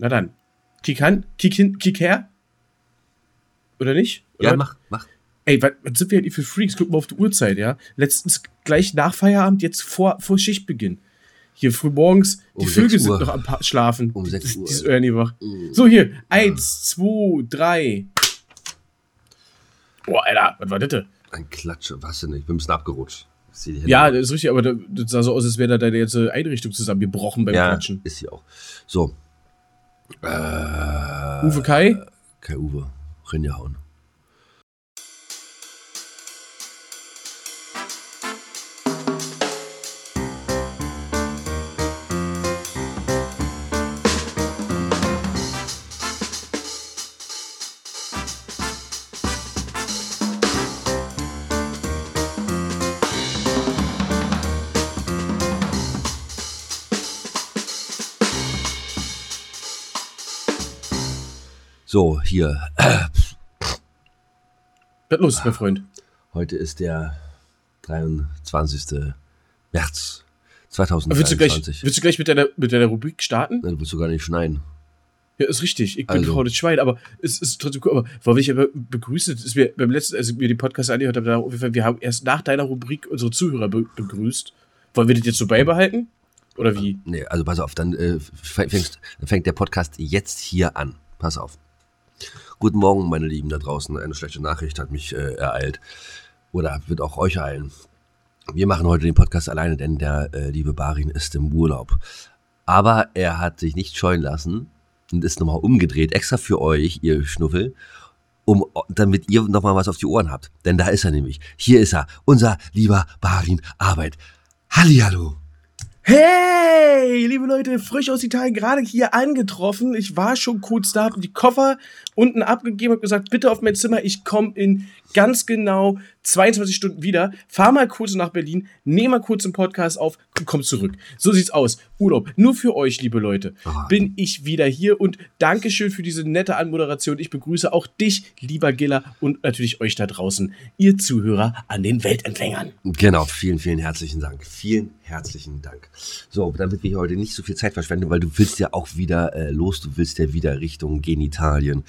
Na dann. Kick an, kick hin, kick her. Oder nicht? Oder? Ja, mach, mach. Ey, was, was sind wir denn für Freaks? Guck mal auf die Uhrzeit, ja? Letztens gleich nach Feierabend, jetzt vor, vor Schichtbeginn. Hier früh morgens, die Um Vögel sind noch am Pa- Schlafen. Um sechs Das- Uhr, Dieses ey. Ernie wach. Mm. So, hier. Eins, zwei, drei. Boah, Alter, was war das denn? Ein Klatsche, was denn? Ich bin ein bisschen abgerutscht. Die. Ja, das ist richtig, aber das das sah so aus, als wäre da deine ganze Einrichtung zusammengebrochen beim ja Klatschen. ist sie auch. So. Äh, Uwe Kai? Kai Uwe. Rinjahauen. Hier. Was los, mein Freund? Heute ist der 23. März Aber Willst du, gleich, 2023. willst du gleich mit deiner, mit deiner Rubrik starten? Nein, du willst du gar nicht schneiden. Ja, ist richtig. Ich bin Also. das Schwein, aber es ist trotzdem cool. Aber warum ich aber begrüße, ist mir beim letzten, als ich mir die Podcast angehört habe, wir haben erst nach deiner Rubrik unsere Zuhörer be begrüßt. Wollen wir das jetzt so beibehalten? Oder wie? Nee, also pass auf, dann, äh, fängst, dann fängt der Podcast jetzt hier an. Pass auf. Guten Morgen, meine Lieben da draußen. Eine schlechte Nachricht hat mich äh, ereilt. Oder wird auch euch ereilen. Wir machen heute den Podcast alleine, denn der äh, liebe Barin ist im Urlaub. Aber er hat sich nicht scheuen lassen und ist nochmal umgedreht, extra für euch, ihr Schnuffel, um, damit ihr nochmal was auf die Ohren habt. Denn da ist er nämlich. Hier ist er, unser lieber Barin Arbeit. Hallihallo. Hey, liebe Leute, frisch aus Italien, gerade hier angetroffen. Ich war schon kurz da, hab die Koffer unten abgegeben, hab gesagt, bitte auf mein Zimmer, ich komme in ganz genau 22 Stunden wieder. Fahr mal kurz nach Berlin, nehme mal kurz einen Podcast auf und komm zurück. So sieht's aus. Urlaub. Nur für euch, liebe Leute, Ah. bin ich wieder hier und Dankeschön für diese nette Anmoderation. Ich begrüße auch dich, lieber Giller, und natürlich euch da draußen, ihr Zuhörer an den Weltempfängern. Genau, vielen, vielen herzlichen Dank. Vielen herzlichen Dank. So, damit wir hier heute nicht so viel Zeit verschwenden, weil du willst ja auch wieder äh, los, du willst ja wieder Richtung Genitalien.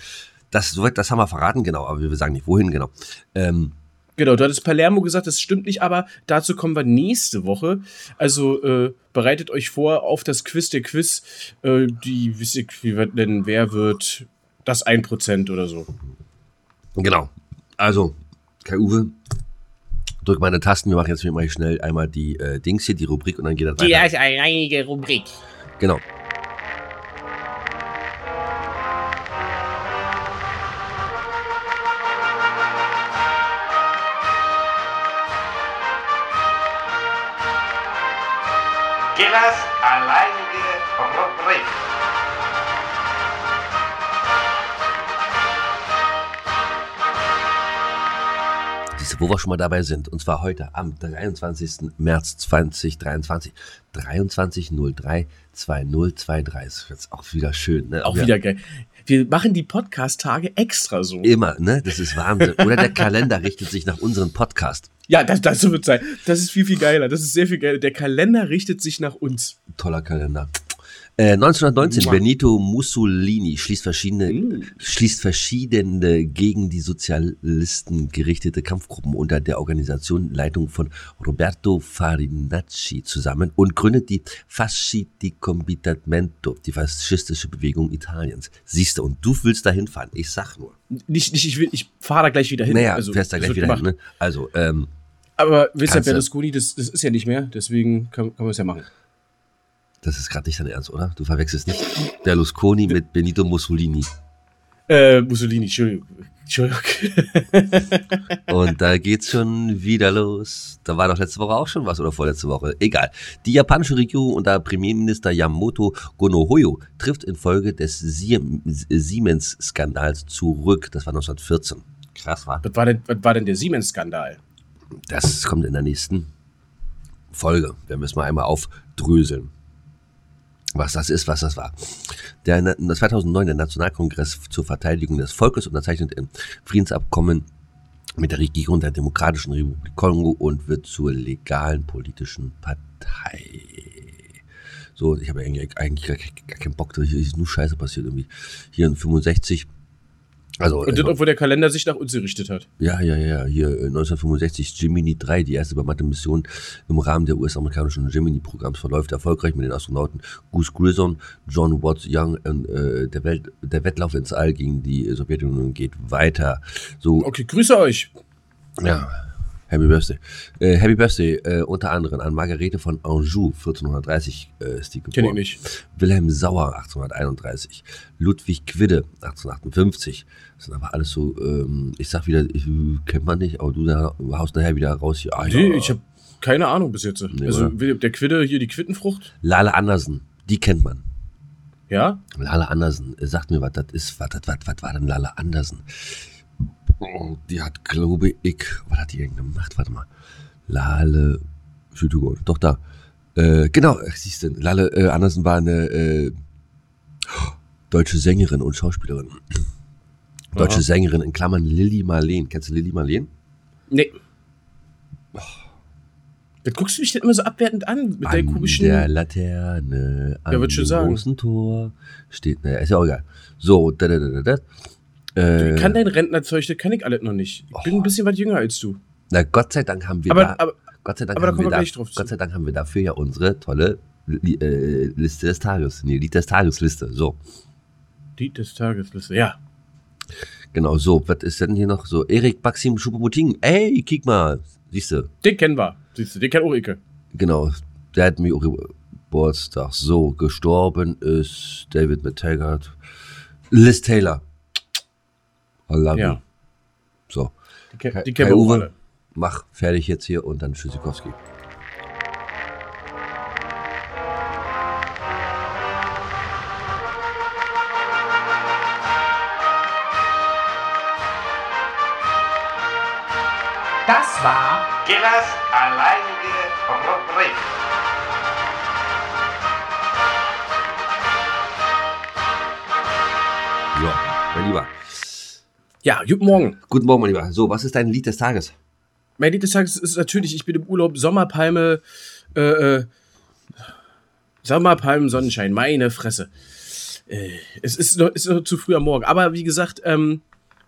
Das, das haben wir verraten, genau, aber wir sagen nicht, wohin genau. Ähm, Genau, du hattest Palermo gesagt, das stimmt nicht, aber dazu kommen wir nächste Woche. Also äh, bereitet euch vor auf das Quiz der Quiz. Äh, die, wisst ihr, wie wird denn, wer wird das 1% oder so? genau. Also, Kai Uwe, drück meine Tasten, wir machen jetzt mal schnell einmal die äh, Dings hier, die Rubrik und dann geht das weiter. ist eine einige Rubrik. Genau. Gillers alleinige Rubrik. Siehst du, wo wir schon mal dabei sind. Und zwar heute am 23. März 2023. 23.03.2023. Das ist jetzt auch wieder schön. Ne? Auch Wir- wieder geil. Wir machen die Podcast-Tage extra so. Immer, ne? Das ist Wahnsinn. Oder der Kalender richtet sich nach unserem Podcast. Ja, das, das wird sein. Das ist viel, viel geiler. Das ist sehr viel geiler. Der Kalender richtet sich nach uns. Toller Kalender. Äh, 1919, Mua. Benito Mussolini schließt verschiedene, Mm. schließt verschiedene gegen die Sozialisten gerichtete Kampfgruppen unter der Organisation Leitung von Roberto Farinacci zusammen und gründet die Fasci di Combattimento, die faschistische Bewegung Italiens. Siehst du, und du willst da hinfahren. Ich sag nur. Nicht, nicht, ich will, ich fahre da gleich wieder hin. Naja, also, fährst da gleich wieder hin, gemacht. ne? Also, ähm, Aber wisst ihr, Berlusconi, das, das ist ja nicht mehr. Deswegen kann, kann man es ja machen. das ist gerade nicht dein Ernst, oder? Du verwechselst nicht Berlusconi mit Benito Mussolini. Äh, Mussolini, Entschuldigung. Entschuldigung. Und da geht's schon wieder los. Da war doch letzte Woche auch schon was oder vorletzte Woche. Egal. Die japanische Regierung unter Premierminister Yamamoto Gonohoyo trifft infolge des Siem- Siemens-Skandals zurück. Das war 1914. Krass, war. was, war denn, was war denn der Siemens-Skandal? Das kommt in der nächsten Folge. Da müssen wir einmal aufdröseln. Was das ist, was das war. Der, das 2009 der Nationalkongress zur Verteidigung des Volkes unterzeichnet ein Friedensabkommen mit der Regierung der Demokratischen Republik Kongo und wird zur legalen politischen Partei. So, ich habe eigentlich, gar, gar keinen Bock, da ist nur Scheiße passiert irgendwie. Hier in 65. Also, Und das, äh, obwohl der Kalender sich nach uns gerichtet hat. ja, ja, ja, hier äh, 1965 Gemini 3, die erste bemannte Mission im Rahmen der US-amerikanischen Gemini-Programms verläuft erfolgreich mit den Astronauten Goose Grissom, John Watts Young und äh, der, Welt, der Wettlauf ins All gegen die äh, Sowjetunion geht weiter. So, Okay, grüße euch. ja, Happy Birthday. Äh, Happy Birthday äh, unter anderem an Margarete von Anjou, 1430 äh, ist die geboren. Kenn ich nicht. Wilhelm Sauer, 1831. Ludwig Quidde, 1858. Das sind aber alles so, ähm, ich sag wieder, ich, kennt man nicht, aber du da, haust nachher wieder raus hier. Ah, Nee, ja. ich habe keine Ahnung bis jetzt. Nee, also oder? der Quidde, hier die Quittenfrucht. Lale Andersen, die kennt man. Ja? Lale Andersen, äh, sagt mir, was das ist. Was, was, was, war denn Lale Andersen? Oh, die hat, glaube ich, was hat die denn gemacht? Warte mal. Lale, Entschuldigung, doch da. Äh, genau, siehst du, Lale äh, Andersen war eine äh, deutsche Sängerin und Schauspielerin. Deutsche Aha. Sängerin, in Klammern Lilly Marleen. Kennst du Lilly Marleen? Nee. Das guckst du mich denn immer so abwertend an mit deinen An komischen. der Laterne, an Ja, dem sagen. großen Tor steht, naja, ist ja auch egal. So, da, da, da, da, da. Äh, Ich kann dein Rentnerzeug, das kann ich alles noch nicht. Ich bin ein bisschen was jünger als du. na, Gott sei Dank haben wir Aber, da, aber Gott sei Dank aber da kommen wir da, gleich drauf zu. Gott sei Dank haben wir dafür ja unsere tolle äh, Liste des Tages, nee, Lied des Tagesliste. So, die des Tagesliste, ja. Genau, so, was ist denn hier noch so? Erik Maxim Schuppemuting, ey, kick mal, siehst du, Den kennen wir. Siehst du, den kennt auch Ike. genau, der hat mir auch Geburtstag. So, gestorben ist David McTaggart, Liz Taylor. I love you. Ja. So, Die, die kennen wir Uwe. alle. mach fertig jetzt hier und dann Tschüssikowski. War Gillers alleinige Rubrik. Ja, mein Lieber. Ja, guten Morgen. Guten Morgen, mein Lieber. So, was ist dein Lied des Tages? Mein Lied des Tages ist natürlich, ich bin im Urlaub, Sommerpalme, äh, äh, Sommerpalmen, Sonnenschein, meine Fresse. Äh, es ist noch, ist noch zu früh am Morgen. Aber wie gesagt, ähm,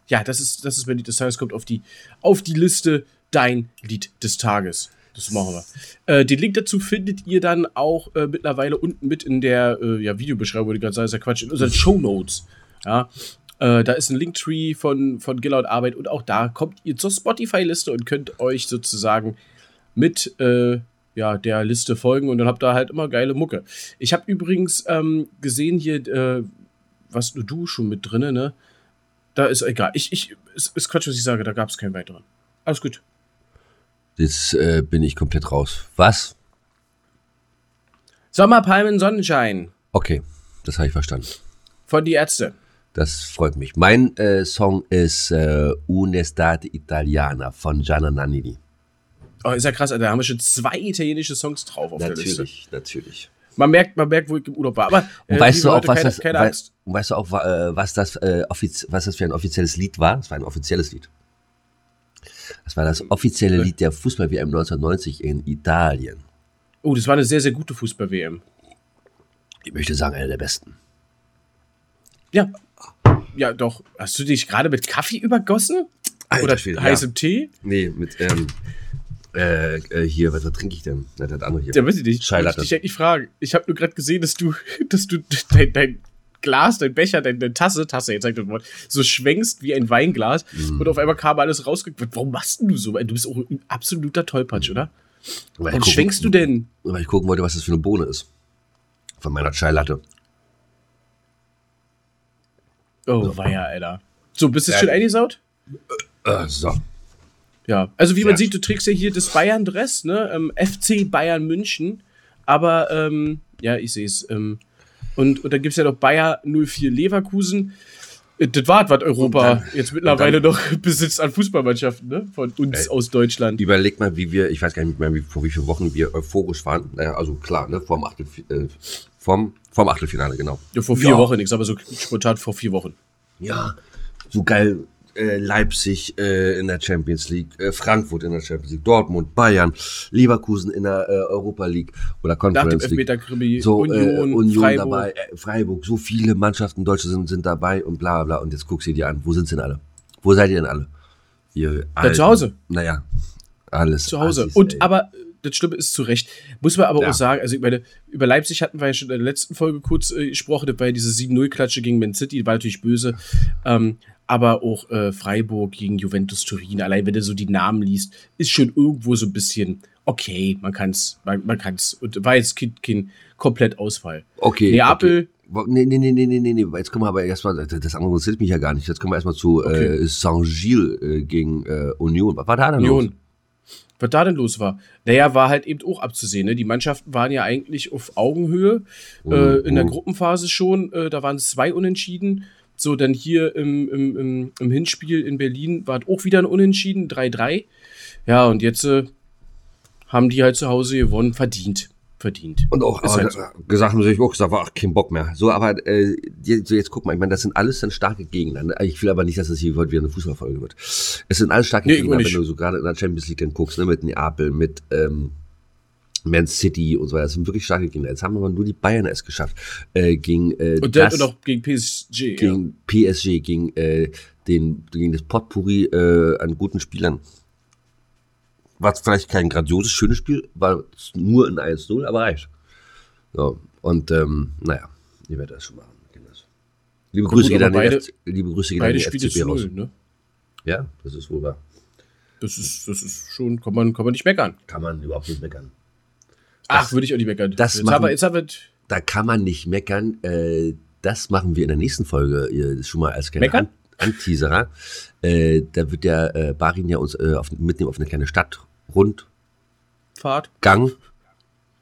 ja, das ist, das ist mein Lied des Tages, kommt auf die, auf die Liste dein Lied des Tages. Das machen wir. Äh, den Link dazu findet ihr dann auch äh, mittlerweile unten mit in der äh, ja, Videobeschreibung, würde ich gerade sagen, ist ja Quatsch, in unseren Show Notes. Ja, äh, da ist ein Linktree von, von und Arbeit und auch da kommt ihr zur Spotify-Liste und könnt euch sozusagen mit äh, ja, der Liste folgen und dann habt ihr halt immer geile Mucke. Ich habe übrigens ähm, gesehen hier, äh, was nur du schon mit drinne, ne? Da ist egal. Ich, ich, ist, ist Quatsch, was ich sage, da gab es keinen weiteren. Alles gut. Jetzt äh, bin ich komplett raus. Was? Sommerpalmen, Sonnenschein Okay, das habe ich verstanden. von die Ärzte. Das freut mich. Mein äh, Song ist äh, Un'estate Italiana von Gianna Nannini. Oh, ist ja krass, Alter. Da haben wir schon zwei italienische Songs drauf auf der Liste. Natürlich, natürlich. Man merkt, man merkt, wo ich im Urlaub war. Aber Und äh, weißt du auch, keine, das, keine wei- Angst. und weißt du auch, wa- was das, äh, was das für ein offizielles Lied war? Es war ein offizielles Lied. Das war das offizielle Lied der Fußball-WM 1990 in Italien. Oh, das war eine sehr, sehr gute Fußball-WM. Ich möchte sagen, einer der besten. Ja. Ja, doch. Hast du dich gerade mit Kaffee übergossen? Alter Oder Schwede, heißem Tee? Nee, mit, ähm, äh, äh, hier, was, was trinke ich denn? Na, das andere hier. Ja, weiß ich nicht. Ich dich eigentlich fragen. Ich habe nur gerade gesehen, dass du, dass du dein, dein Glas, dein Becher, dein, deine Tasse, Tasse, jetzt sag ich das Wort, so schwenkst wie ein Weinglas Mhm. und auf einmal kam alles rausgekommen. Warum machst du so? Du bist auch ein absoluter Tollpatsch, oder? Weil Warum schwenkst du denn? Weil ich gucken wollte, was das für eine Bohne ist. Von meiner Chai Latte. Oh, weia, Alter. So, bist du Ja. schon eingesaut? Äh, so. Ja. Also, wie man Ja. sieht, du trägst ja hier das Bayern-Dress, ne? Ähm, FC Bayern München. Aber, ähm, ja, ich sehe es. Ähm, und, und dann gibt es ja noch Bayer 04 Leverkusen. Äh, Das war was Europa dann- jetzt mittlerweile und noch besitzt an Fußballmannschaften, ne? Von uns Ey. aus Deutschland. Überleg mal, wie wir, ich weiß gar nicht mehr, wie, vor wie vielen Wochen wir euphorisch waren. Naja, also klar, ne, vorm, Achtel, äh, vorm, vorm Achtelfinale, genau. Ja, vor vier Ja. Wochen, ich sag aber so spontan vor vier Wochen. Ja, so geil. Äh, Leipzig äh, in der Champions League, äh, Frankfurt in der Champions League, Dortmund, Bayern, Leverkusen in der äh, Europa League oder Nach dem Conference League. Elfmeterkrimi, So, Union, äh, Union Freiburg. dabei, äh, Freiburg, so viele Mannschaften Deutsche sind, sind dabei und bla bla bla. Und jetzt guckst du dir an, wo sind sie denn alle? Wo seid ihr denn alle? Ihr alten- zu Hause. Naja, alles. zu Hause. Assis, und ey. aber äh, das Schlimme ist zu Recht. Muss man aber Ja. auch sagen, also ich meine, über Leipzig hatten wir ja schon in der letzten Folge kurz äh, gesprochen, ja diese 7-0-Klatsche gegen Man City, die war natürlich böse. Ähm, aber auch äh, Freiburg gegen Juventus Turin, allein wenn du so die Namen liest, ist schon irgendwo so ein bisschen okay, man kann's, man, man kann's. Und war jetzt kein, kein Komplettausfall. Okay. Neapel, Okay. Nee, nee, nee, nee, nee, nee, nee. Jetzt kommen wir aber erstmal, das andere interessiert mich ja gar nicht. Jetzt kommen wir erstmal zu Okay. äh, Saint-Gilles äh, gegen äh, Union. Was war da denn los? Was da denn los war? Naja, war halt eben auch abzusehen. Ne? Die Mannschaften waren ja eigentlich auf Augenhöhe. Äh, in der Mhm. Gruppenphase schon. Äh, da waren es zwei Unentschieden. So, dann hier im, im, im, im Hinspiel in Berlin war es auch wieder ein Unentschieden, 3-3. Ja, und jetzt äh, haben die halt zu Hause gewonnen, verdient. Verdient. Und auch Ist halt so. gesagt sich auch gesagt, war ach, kein Bock mehr. So, aber äh, jetzt, jetzt guck mal, ich meine, das sind alles dann starke Gegner. Ne? Ich will aber nicht, dass das hier heute wieder eine Fußballfolge wird. Es sind alles starke Nee, Gegner, wenn du so gerade in der Champions League dann guckst, ne? mit Neapel, mit ähm, Man City und so weiter. Das sind wirklich starke Gegner. Jetzt haben aber nur die Bayern es geschafft. Äh, gegen äh, Und der das, und auch gegen PSG. ja. gegen PSG, gegen, äh, den, gegen das Potpourri äh, an guten Spielern. War vielleicht kein grandioses, schönes Spiel, war nur ein 1-0, aber reicht. So, und ähm, naja, ihr werdet das schon machen. Liebe gut, Grüße aber an den beide- F- liebe Grüße gehen an Beide den Spiele FCB raus. ne? Ja, das ist wohl wahr. Das ist, das ist schon, kann man, kann man nicht meckern. Kann man überhaupt nicht meckern. Ach, würde ich auch nicht meckern. das jetzt, machen- haben wir, jetzt haben wir Da kann man nicht meckern. Äh, das machen wir in der nächsten Folge. Ihr, das schon mal als kleiner Meckern? An Anteaserer. Äh, da wird der äh, Barin ja uns äh, auf, mitnehmen auf eine kleine Stadtrundgang. Fahrt.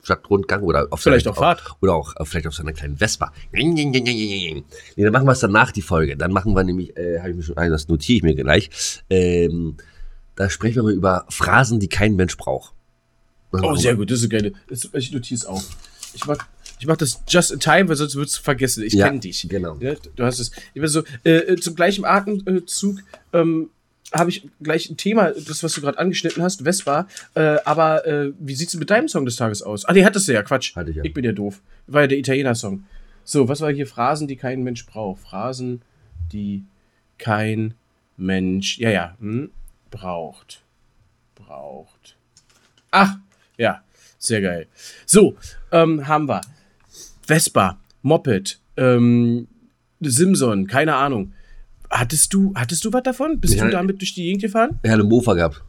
Stadtrundgang oder auf Vielleicht seiner, auch Fahrt. Oder auch äh, vielleicht auf seiner kleinen Vespa. Nee, dann machen wir es danach, die Folge. Dann machen wir nämlich, äh, habe ich mir schon, ah, das notiere ich mir gleich. Ähm, da sprechen wir mal über Phrasen, die kein Mensch braucht. Oh, sehr gut, das ist geil. Das, ich notiere es auch. Ich mach, ich mach das just in time, weil sonst würdest du vergessen. Ich Ja, kenne dich. genau. Ja, du hast es. Ich bin so, äh, äh, zum gleichen Atemzug ähm, habe ich gleich ein Thema, das, was du gerade angeschnitten hast, Vespa. Äh, aber äh, wie sieht's denn mit deinem Song des Tages aus? Ah, nee, hattest du ja, Quatsch. Hatte ich ja. Ich bin ja doof. War ja der Italiener-Song. So, was war hier? Phrasen, die kein Mensch braucht. Phrasen, die kein Mensch, ja, ja, hm, braucht. Braucht. Ach, ja, sehr geil. So, ähm, haben wir Vespa, Moped, ähm, Simson, keine Ahnung. Hattest du, hattest du was davon? Bist Ja. du damit durch die Gegend gefahren? Er hat eine Mofa gehabt.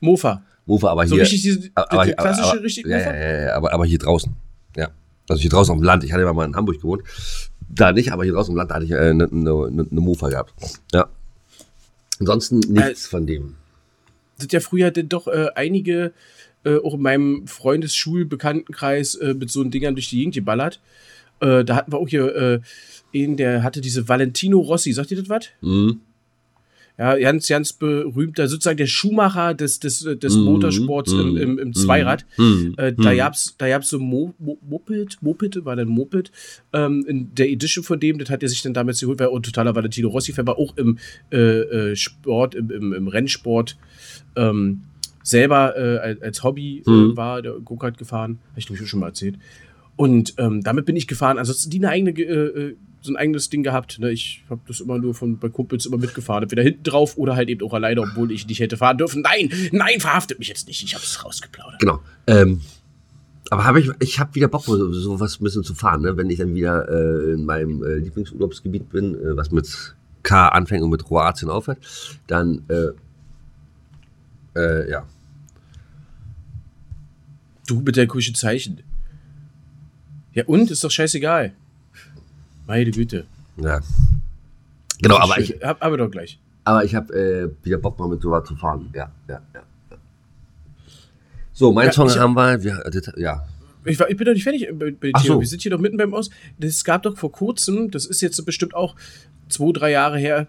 Mofa. Mofa, aber So hier. richtig diese aber, die klassische aber, richtig ja, Mofa? ja, ja, ja, aber, aber hier draußen. Ja. Also hier draußen auf dem Land. Ich hatte ja mal in Hamburg gewohnt. Da nicht, aber hier draußen im Land hatte ich eine äh, ne, ne, ne, Mofa gehabt. Ja. Ansonsten nichts von dem. sind ja früher denn doch äh, einige, äh, auch in meinem Freundesschulbekanntenkreis, äh, mit so einen Dingern durch die Gegend geballert. Äh, da hatten wir auch hier einen, der hatte diese Valentino Rossi. Sagt ihr das was? Mhm. Ja, ganz, ganz berühmter, sozusagen der Schuhmacher des, des, des Mhm. Motorsports im, Mhm. im, im Zweirad. Mhm. Äh, da Mhm. gab's, da gab's so Mo, Mo, Moped, Moped, war dann Moped, ähm, in der Edition von dem, das hat er sich dann damals geholt, weil er totaler Valentino Rossi-Fan war, auch im äh, äh, Sport, im, im, im Rennsport ähm, selber äh, als, Hobby Mhm. äh, war, der Go-Kart gefahren, habe ich glaube ich schon mal erzählt. Und ähm, damit bin ich gefahren. Ansonsten die eine eigene, äh, äh, so ein eigenes Ding gehabt. Ne? Ich habe das immer nur von bei Kumpels immer mitgefahren. Entweder hinten drauf oder halt eben auch alleine, obwohl ich nicht hätte fahren dürfen. Nein, nein, verhaftet mich jetzt nicht. Ich habe es rausgeplaudert. Genau. Ähm, aber habe ich, ich habe wieder Bock, so, so was ein bisschen zu fahren, ne? wenn ich dann wieder äh, in meinem äh, Lieblingsurlaubsgebiet bin, äh, was mit K anfängt und mit Kroatien aufhört, dann, äh, äh, ja. Du mit deinen komischen Zeichen. Ja, und? Ist doch scheißegal. Meine Güte. ja. Genau, aber Schön. ich, Hab, aber doch gleich. aber ich habe äh, wieder Bock, mal mit sowas zu fahren. Ja, ja, ja. So, mein Ja, Song ich- haben wir, wir das, ja. Ich, war, ich bin doch nicht fertig bei, Ach Thema. so. Wir sind hier doch mitten beim Aus. Es gab doch vor kurzem, das ist jetzt bestimmt auch zwei, drei Jahre her,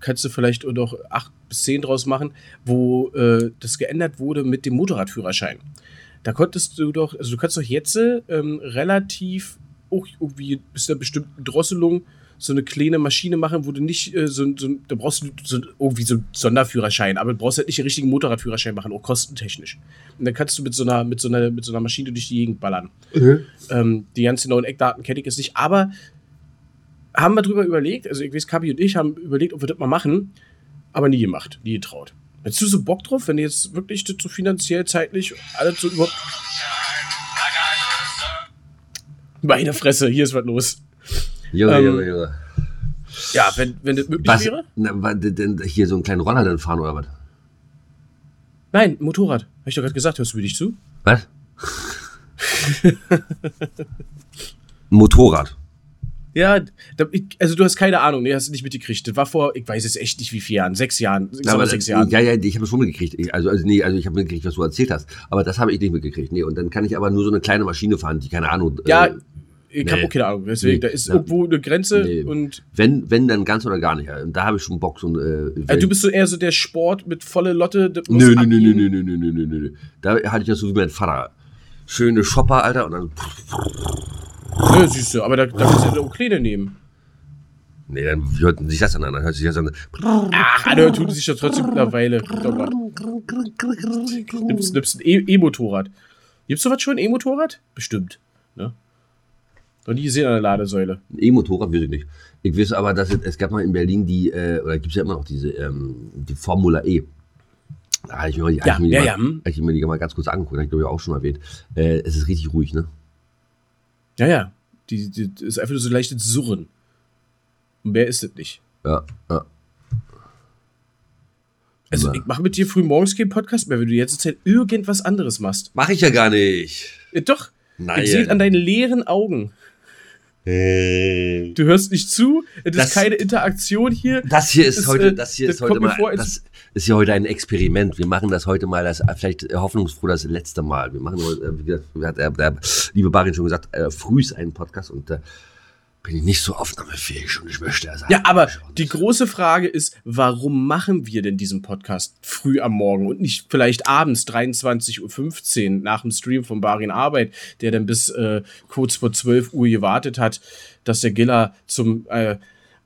kannst du vielleicht noch acht bis zehn draus machen, wo äh, das geändert wurde mit dem Motorradführerschein. Da konntest du doch, also du kannst doch jetzt ähm, relativ auch irgendwie bis zu einer bestimmten Drosselung so eine kleine Maschine machen, wo du nicht äh, so, so da brauchst du so, irgendwie so einen Sonderführerschein, aber du brauchst halt nicht den richtigen Motorradführerschein machen, auch kostentechnisch. Und dann kannst du mit so einer, mit so einer, mit so einer Maschine durch die Gegend ballern. Ähm, die ganz genauen Eckdaten kenne ich jetzt nicht, aber haben wir drüber überlegt, also ich weiß, Kabi und ich haben überlegt, ob wir das mal machen, aber nie gemacht, nie getraut. Hättest du so Bock drauf, wenn du jetzt wirklich das so finanziell, zeitlich, alles so überhaupt. Meine Fresse, hier ist was los. Junge, Ähm, Junge, Junge. Ja, wenn, wenn das möglich Was, wäre? na, denn hier so einen kleinen Roller dann fahren oder was? Nein, Motorrad. Habe ich doch gerade gesagt, hörst du mir nicht zu? Was? Motorrad. Ja, da, also du hast keine Ahnung, nee, hast du nicht mitgekriegt. Das war vor, ich weiß jetzt echt nicht wie vier Jahren, sechs Jahren, sechs aber oder sechs Jahren. Ja, ja, ich habe es schon mitgekriegt. Ich, also, also, nee, also ich habe mitgekriegt, was du erzählt hast. Aber das habe ich nicht mitgekriegt. Nee, und dann kann ich aber nur so eine kleine Maschine fahren, die keine Ahnung. Ja, äh, ich habe nee. auch keine Ahnung. Deswegen, Nee, da ist ja. irgendwo eine Grenze Nee. und wenn, wenn, dann ganz oder gar nicht. Und da habe ich schon Bock, so ein. Äh, also du bist so eher so der Sport mit volle Lotte. Nö, nö, nö, nö, nö, nö, nö, nö, nö. Da hatte ich das so wie mein Vater. Schöne Shopper, Alter, und dann. Nö, siehst du, aber da, da kannst du auch kleine nehmen. Nee, dann hört sich das an, dann hört sich das an. Ach, anhören tun sich ja trotzdem mittlerweile. Nimmst, nimmst ein E- E-Motorrad. Gibt's sowas schon, ein E-Motorrad? Bestimmt. Ne? Noch nie gesehen an der Ladesäule. E-Motorrad weiß ich nicht. Ich weiß aber, dass es, es gab mal in Berlin die, äh, oder gibt es ja immer noch diese, ähm, die Formula E. Da habe ich mir, die- hab Ja, ich mir die ja, mal, ja, hm. hab ich mir die mal ganz kurz angeguckt, habe ich glaube ich auch schon erwähnt. Äh, es ist richtig ruhig, ne? Ja, ja. Die, die, ist einfach nur so leichtes Surren. Und mehr ist es nicht. Ja, ja. Also, ich mache mit dir früh morgens keinen Podcast mehr, wenn du jetzt Zeit irgendwas anderes machst. Mach ich ja gar nicht. Doch. Nein. Ich sehe an deinen leeren Augen. Äh, Du hörst nicht zu, es Das- ist keine Interaktion hier. Das hier ist Das, heute, äh, das hier das ist heute mal, vor, das ist ja heute ein Experiment. Wir machen das heute mal, das äh, vielleicht äh, hoffnungsfroh das letzte Mal. Wir machen heute, äh, wie hat der, der liebe Barin schon gesagt, äh, frühs einen Podcast und da bin ich nicht so aufnahmefähig und ich möchte ja sagen. Ja, aber die große Frage ist, warum machen wir denn diesen Podcast früh am Morgen und nicht vielleicht abends 23.15 Uhr nach dem Stream von Barin Arbeit, der dann bis äh, kurz vor 12 Uhr gewartet hat, dass der Giller zum äh,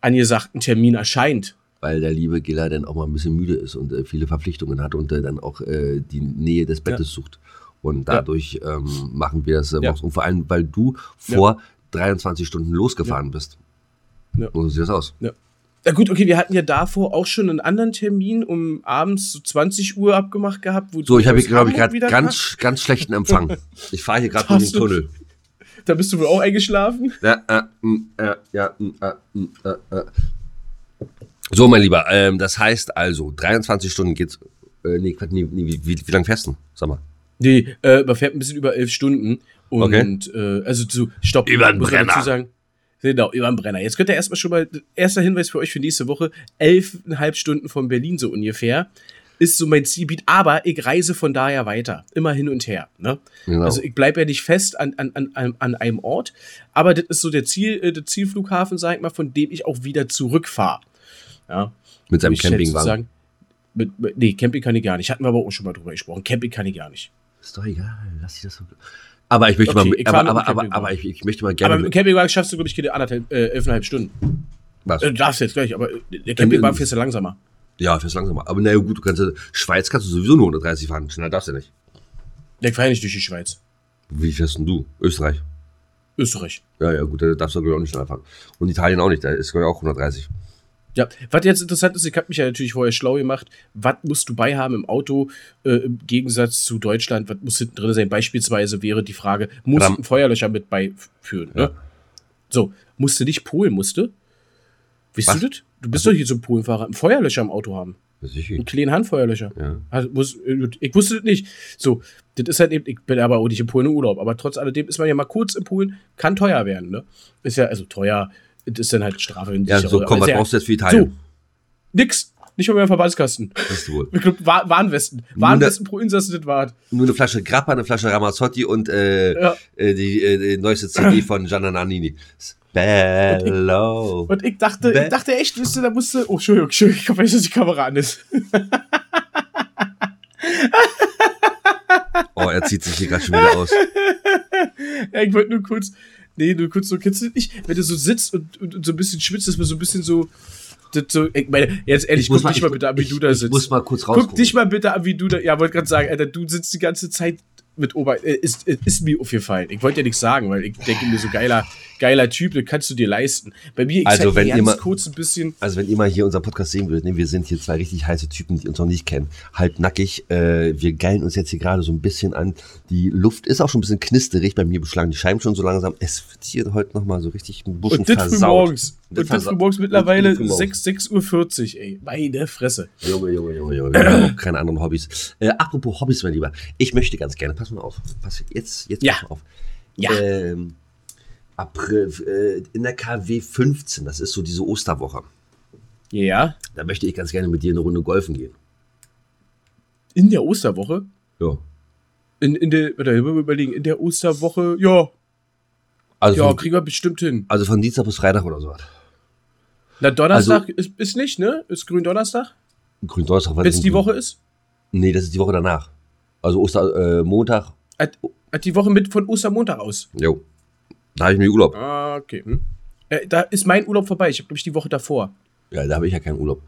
angesagten Termin erscheint. Weil der liebe Giller dann auch mal ein bisschen müde ist und äh, viele Verpflichtungen hat und dann auch äh, die Nähe des Bettes sucht. Und dadurch ähm, machen wir das äh, Ja. Und vor allem, weil du vor 23 Stunden losgefahren bist. Ja. So sieht das aus. Ja. Na gut, okay, wir hatten ja davor auch schon einen anderen Termin um abends so 20 Uhr abgemacht gehabt. Wo So, ich habe glaube ich, gerade ganz, ganz schlechten Empfang. Ich fahre hier gerade durch den Tunnel. Da bist du wohl auch eingeschlafen. Ja, äh, mm, äh, ja, mm, äh, mm, äh, äh. So, mein Lieber, ähm, das heißt also, 23 Stunden geht's. Äh, nee, nee, wie, wie, wie lange fährst du? Sag mal. Nee, äh, man fährt ein bisschen über elf Stunden. Und Okay. äh, also zu Stopp. Über den man dazu Brenner. Sagen, genau, über den Brenner. Jetzt könnt ihr erstmal schon mal, erster Hinweis für euch für nächste Woche, elfeinhalb Stunden von Berlin so ungefähr. Ist so mein Zielgebiet, aber ich reise von daher weiter. Immer hin und her. Ne? Genau. Also ich bleibe ja nicht fest an, an, an, an- an einem Ort, aber das ist so der, Ziel, äh, der Zielflughafen, sag ich mal, von dem ich auch wieder zurückfahre. Ja. Mit seinem Campingwagen. mit, nee, Camping kann ich gar nicht. Hatten wir aber auch schon mal drüber gesprochen. Camping kann ich gar nicht. Ist doch egal, lass ich das so. Aber ich möchte Okay, mal, ich aber, aber, aber, aber ich, ich möchte mal Aber gerne. mit dem Campingwagen schaffst du, glaube ich, anderthalb, äh, elfeinhalb Stunden. was? Äh, Du darfst jetzt gleich, aber der Campingwagen fährst du langsamer. Ja, fährst langsamer. Aber naja, gut, du kannst, ja- Schweiz kannst du sowieso nur 130 fahren. Schneller darfst du nicht. Der fährt nicht durch die Schweiz. Wie fährst denn du? Österreich. Österreich. Ja, ja, gut, da darfst du ich, auch nicht schneller fahren. Und Italien auch nicht, da ist glaub ich, auch 130. Ja, was jetzt interessant ist, ich habe mich ja natürlich vorher schlau gemacht, was musst du beihaben im Auto äh, im Gegensatz zu Deutschland, was muss hinten drin sein? Beispielsweise wäre die Frage, muss Ram- ein Feuerlöscher mit beiführen? Ne? Ja. So, musste nicht Polen, musste? Wisst Was? du das? Du bist doch hier so ein Polenfahrer, ein Feuerlöscher im Auto haben. Ist Einen kleinen Handfeuerlöscher. Ja. Also, muss, ich wusste das nicht. So, das ist halt eben, ich bin aber auch nicht in Polen im Urlaub, aber trotz alledem ist man ja mal kurz in Polen, kann teuer werden, ne? Ist ja, also teuer, das ist dann halt Strafe. wenn Ja, so komm, was ist brauchst du jetzt für Italien? So, nix. Nicht mal mehr im Verbandskasten. Weißt du wohl. Ich glaub, Wa- Warnwesten. Warnwesten pro Insasse das wart. Nur eine Flasche Grappa, eine Flasche Ramazzotti und äh, Ja. äh, die, äh, die neueste CD von Gianna Nannini. Bello. Und ich dachte, Bä- ich dachte echt, wisst ihr, da musste. Oh, Entschuldigung, Entschuldigung, ich weiß, dass die Kamera an ist. Oh, er zieht sich hier gerade schon wieder aus. Ja, ich wollte nur kurz. Nee, du kennst, du kennst nicht, wenn du so sitzt und, und, und so ein bisschen schwitzt, dass man so ein bisschen so. So ich meine, jetzt ehrlich, Ich guck mal- dich mal ich- bitte an, wie ich- du da ich sitzt. muss mal kurz Guck rausgucken. dich mal bitte an, wie du da. Ja, wollte gerade sagen, Alter, du sitzt die ganze Zeit mit Ober. Äh, ist, äh, ist mir aufgefallen. Ich wollte ja nichts sagen, weil ich denke mir so geiler, geiler Typ, das kannst du dir leisten. Bei mir, ich Also, wenn ihr ganz mal- kurz ein bisschen. Also wenn ihr mal hier unseren Podcast sehen würdet, ne, wir sind hier zwei richtig heiße Typen, die uns noch nicht kennen, halb nackig. Äh, wir geilen uns jetzt hier gerade so ein bisschen an. Die Luft ist auch schon ein bisschen knisterig. Bei mir beschlagen die Scheiben schon so langsam. Es wird hier heute nochmal so richtig ein Buschen Und das früh versaut. morgens. Und das früh morgens mittlerweile Und das früh morgens. 6, 6.40 Uhr, ey. Meine Fresse. Junge, Junge, Junge, Junge. Wir haben auch keine anderen Hobbys. Äh, apropos Hobbys, mein Lieber. Ich möchte ganz gerne, pass mal auf. Pass, jetzt, jetzt Ja. pass mal auf. Ja. Ähm, April, äh, in der KW 15, das ist so diese Osterwoche. Ja. Da möchte ich ganz gerne mit dir eine Runde golfen gehen. In der Osterwoche. Ja. In, in der, warte, mal überlegen, in der Osterwoche, ja, Also, ja, von, kriegen wir bestimmt hin. also von Dienstag bis Freitag oder so. Na, Donnerstag Also- ist, ist nicht, ne? Ist Gründonnerstag, Gründonnerstag, was wenn ist es die Woche ist. Nee, das ist die Woche danach. Also Oster, äh, Montag. Hat, hat die Woche mit von Ostermontag aus. Jo. Da habe ich mir Urlaub. Ah, okay. Hm. Äh, da ist mein Urlaub vorbei. Ich habe, glaube ich, die Woche davor. Ja, da habe ich ja keinen Urlaub.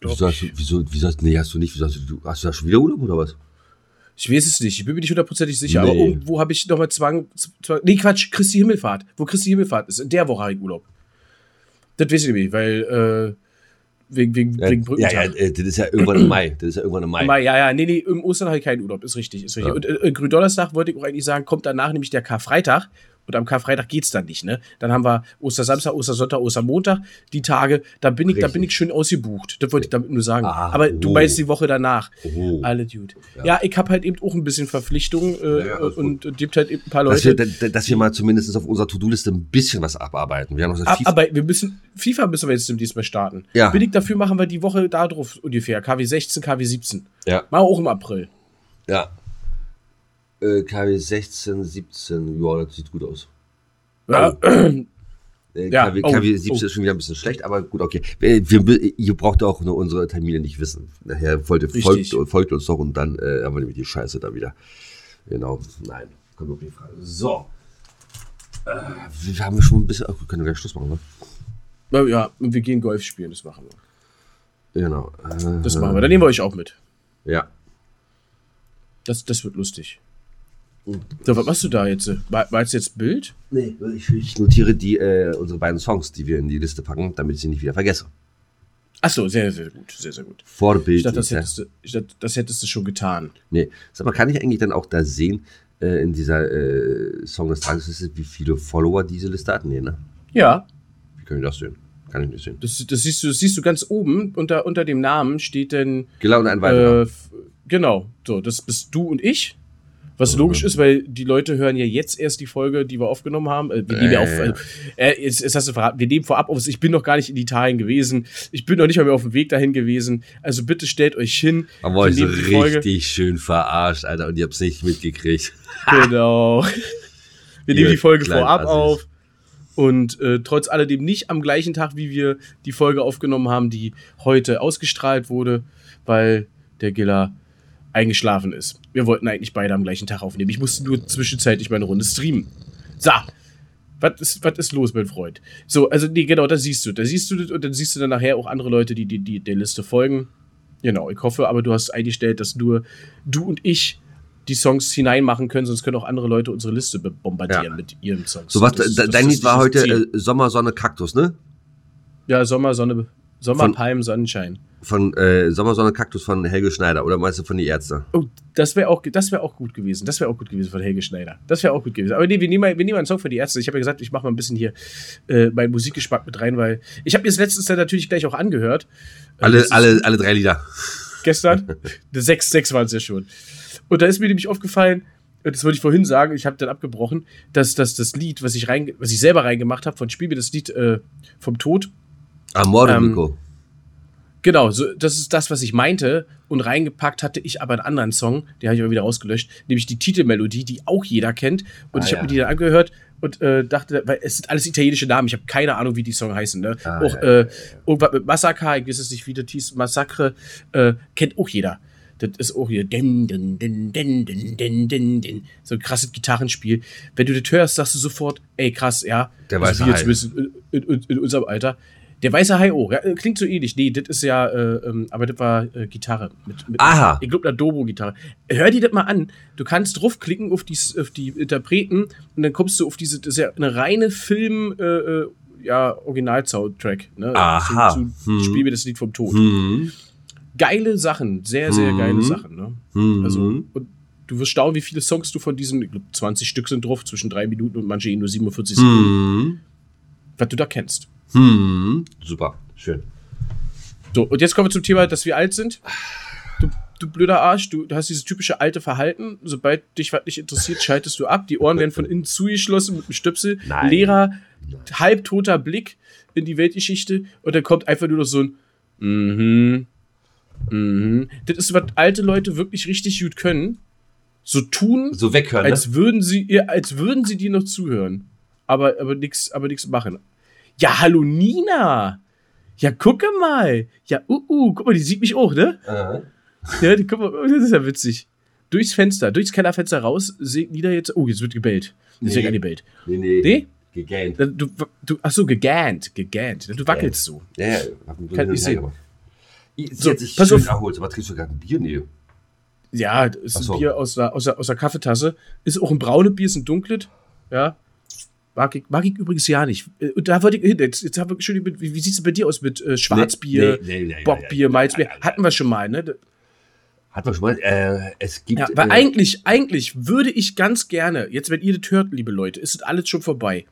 Doch. Wieso hast du, wieso, wieso hast, nee, hast du nicht, wieso hast du, hast du da schon wieder Urlaub oder was? Ich weiß es nicht. Ich bin mir nicht hundertprozentig sicher. Aber Nee. irgendwo habe ich nochmal Zwang, Zwang. Nee, Quatsch. Christi Himmelfahrt. Wo Christi Himmelfahrt ist. In der Woche habe ich Urlaub. Das weiß ich nicht, weil, äh, wegen, wegen, Ja, wegen ja, Brückentag. ja, äh, das ist ja irgendwann im Mai. Das ist ja irgendwann im Mai. Im Mai, ja, ja, nee, nee, im Ostern habe ich keinen Urlaub, ist richtig, ist richtig. Ja. Und äh, Gründonnerstag wollte ich auch eigentlich sagen, kommt danach nämlich der Karfreitag. Und am Karfreitag geht's dann nicht, ne? Dann haben wir Ostersamstag, Ostersonntag, Ostermontag, die Tage, da bin ich, da bin ich schön ausgebucht. Das wollte ich damit nur sagen. Ah, Aber du oh. meinst die Woche danach. Oh. Alle gut. Ja. Ja, ich habe halt eben auch ein bisschen Verpflichtungen äh, Ja, alles und, und gibt halt eben ein paar dass, Leute. wir, da- dass wir mal zumindest auf unserer To-Do-Liste ein bisschen was abarbeiten. Wir haben noch Ab, FIFA- aber wir müssen, FIFA müssen wir jetzt demnächst mal starten. Ja. Bin ich dafür, machen wir die Woche da drauf ungefähr. KW 16, KW 17. Ja. Mal auch im April. Ja. Äh, KW 16, 17, ja, das sieht gut aus. Ja, Äh, Ja, KW, oh, KW 17 oh. ist schon wieder ein bisschen schlecht, aber gut, okay. Wir, wir, ihr braucht auch nur unsere Termine nicht wissen. Nachher ihr- Richtig. folgt, folgt uns doch und dann äh, haben wir nämlich die Scheiße da wieder. Genau. Nein, kommt auf die Frage. So. Äh, wir haben schon ein bisschen. Ach, wir können gleich Schluss machen, ne? ja, wir gehen Golf spielen, das machen wir. Genau. Äh, Das machen wir. Dann nehmen wir euch auch mit. Ja. Das, das wird lustig. So, was machst du da jetzt? War, war jetzt Bild? Nee, ich, ich notiere die, äh, unsere beiden Songs, die wir in die Liste packen, damit ich sie nicht wieder vergesse. Achso, sehr, sehr gut. Sehr, sehr gut. Vorbild. Ich dachte, das hättest, du, ich dachte, das hättest du schon getan. Nee, sag mal, kann ich eigentlich dann auch da sehen, äh, in dieser äh, Song des Tages, wie viele Follower diese Liste hat? Nee, ne? Ja, Wie können wir das sehen? Kann ich nicht sehen. das, das, siehst, du, das siehst du ganz oben. Unter, unter dem Namen steht dann. Genau, und ein weiterer. Äh, genau. So, das bist du und ich. Was logisch ist, weil die Leute hören ja jetzt erst die Folge, die wir aufgenommen haben. Äh, Wir nehmen ja Äh, auf, also, äh, jetzt, jetzt hast du verraten, wir nehmen vorab auf, ich bin noch gar nicht in Italien gewesen. Ich bin noch nicht mal mehr auf dem Weg dahin gewesen. Also bitte stellt euch hin. Haben wir euch so die Folge- richtig schön verarscht, Alter, und ihr habt's nicht mitgekriegt. Genau. Wir nehmen die Folge vorab Assis. auf. Und äh, trotz alledem nicht am gleichen Tag, wie wir die Folge aufgenommen haben, die heute ausgestrahlt wurde, weil der Giller eingeschlafen ist. Wir wollten eigentlich beide am gleichen Tag aufnehmen. Ich musste nur zwischenzeitlich meine Runde streamen. So. Was ist, was ist los, mein Freund? So, also, nee, genau, da siehst du. Da siehst du das und dann siehst du dann nachher auch andere Leute, die, die, die der Liste folgen. Genau, ich hoffe, aber du hast eingestellt, dass nur du und ich die Songs hineinmachen können, sonst können auch andere Leute unsere Liste bombardieren Ja. mit ihren Songs. So was, Das- de- das- dein Lied war heute äh, Sommer, Sonne, Kaktus, ne? ja, Sommer, Sonne, Sommer, Von- Palm, Sonnenschein. Von äh, Sommer, Sonne, Kaktus von Helge Schneider oder meinst du von die Ärzte? Oh, das wäre auch, das wär auch gut gewesen. Das wäre auch gut gewesen von Helge Schneider. Das wäre auch gut gewesen. Aber nee, wir nehmen, mal, wir nehmen mal einen Song für die Ärzte. Ich habe ja gesagt, ich mache mal ein bisschen hier äh, meinen Musikgeschmack mit rein, weil ich habe mir das letztens dann natürlich gleich auch angehört. Äh, Alle, alle, alle drei Lieder. Gestern. sechs, sechs waren es ja schon. Und da ist mir nämlich aufgefallen, das wollte ich vorhin sagen, ich habe dann abgebrochen, dass, dass das Lied, was ich, rein, was ich selber reingemacht habe, von Spiel mir das Lied äh, vom Tod, Amor Ähm, Nico. Genau, so, das ist das, was ich meinte. Und reingepackt hatte ich aber einen anderen Song, den habe ich aber wieder rausgelöscht, nämlich die Titelmelodie, die auch jeder kennt. Und Ah, ich habe ja. mir die dann angehört und äh, dachte, weil es sind alles italienische Namen, ich habe keine Ahnung, wie die Song heißen. Ne? Ah, auch ja, äh, irgendwas mit Massaker, ich weiß es nicht, wie das hieß, Massacre, äh, kennt auch jeder. Das ist auch hier. Din, din, din, din, din, din, din. So ein krasses Gitarrenspiel. Wenn du das hörst, sagst du sofort, ey, krass, ja. Der Also weiße wir zumindest in, in, in unserem Alter. Der weiße Hai auch. Ja, äh, klingt so ähnlich. Nee, das ist ja, äh, ähm, aber das war äh, Gitarre. Mit, mit, Aha. Ich glaube, eine Dobo-Gitarre. Hör dir das mal an. Du kannst draufklicken auf die, auf die Interpreten und dann kommst du auf diese, das ist ja eine reine Film, äh, äh, ja, Original-Soundtrack. Ne? Aha. Zu, zu Hm. Spiel mir das Lied vom Tod. Hm. Geile Sachen. Sehr, sehr Mhm. geile Sachen. Ne? Hm. Also, und du wirst staunen, wie viele Songs du von diesen, ich glaub, 20 Stück sind drauf, zwischen drei Minuten und manche eh nur 47 Sekunden, Hm. was du da kennst. Hm. Super, schön. So, und jetzt kommen wir zum Thema, dass wir alt sind. Du, du blöder Arsch, du, du hast dieses typische alte Verhalten. Sobald dich was nicht interessiert, schaltest du ab. Die Ohren werden von innen zugeschlossen mit einem Stöpsel. Nein. Leerer, halbtoter Blick in die Weltgeschichte. Und dann kommt einfach nur noch so ein Mhm. Mhm. Das ist, was alte Leute wirklich richtig gut können. So tun, So weghören, ne? als würden sie, ja, als würden sie dir noch zuhören. Aber, aber nix, aber nix machen. Ja, hallo Nina! Ja, gucke mal! Ja, uh, uh, guck mal, die sieht mich auch, ne? Aha. Ja, die, guck mal, das ist ja witzig. Durchs Fenster, durchs Kellerfenster raus, seht Nina jetzt, oh, jetzt wird gebellt. Nee. an die bellt. Nee, nee. Nee? Gegähnt. Du, du, ach so, gegähnt, gegähnt. Du wackelst so. Ja, ja. Hab Kann ich sehen. Sie So, hat sich pass schön auf. erholt. Aber trinkst du gerade ein Bier? Nee. Ja, das ist so. ein Bier aus der, aus, der, aus der Kaffeetasse. Ist auch ein braunes Bier, ist ein dunkles. Ja. Mag ich, mag ich übrigens ja nicht. Äh, Und da wollte ich hin. Jetzt, jetzt haben wir schon, wie, wie sieht es bei dir aus mit äh, Schwarzbier, Nee, nee, nee, Bockbier, Malzbier? Hatten wir schon mal, ne? Hat man schon mal. Äh, es gibt. Ja, weil äh, eigentlich, eigentlich würde ich ganz gerne, jetzt wenn ihr das hört, liebe Leute, ist das alles schon vorbei.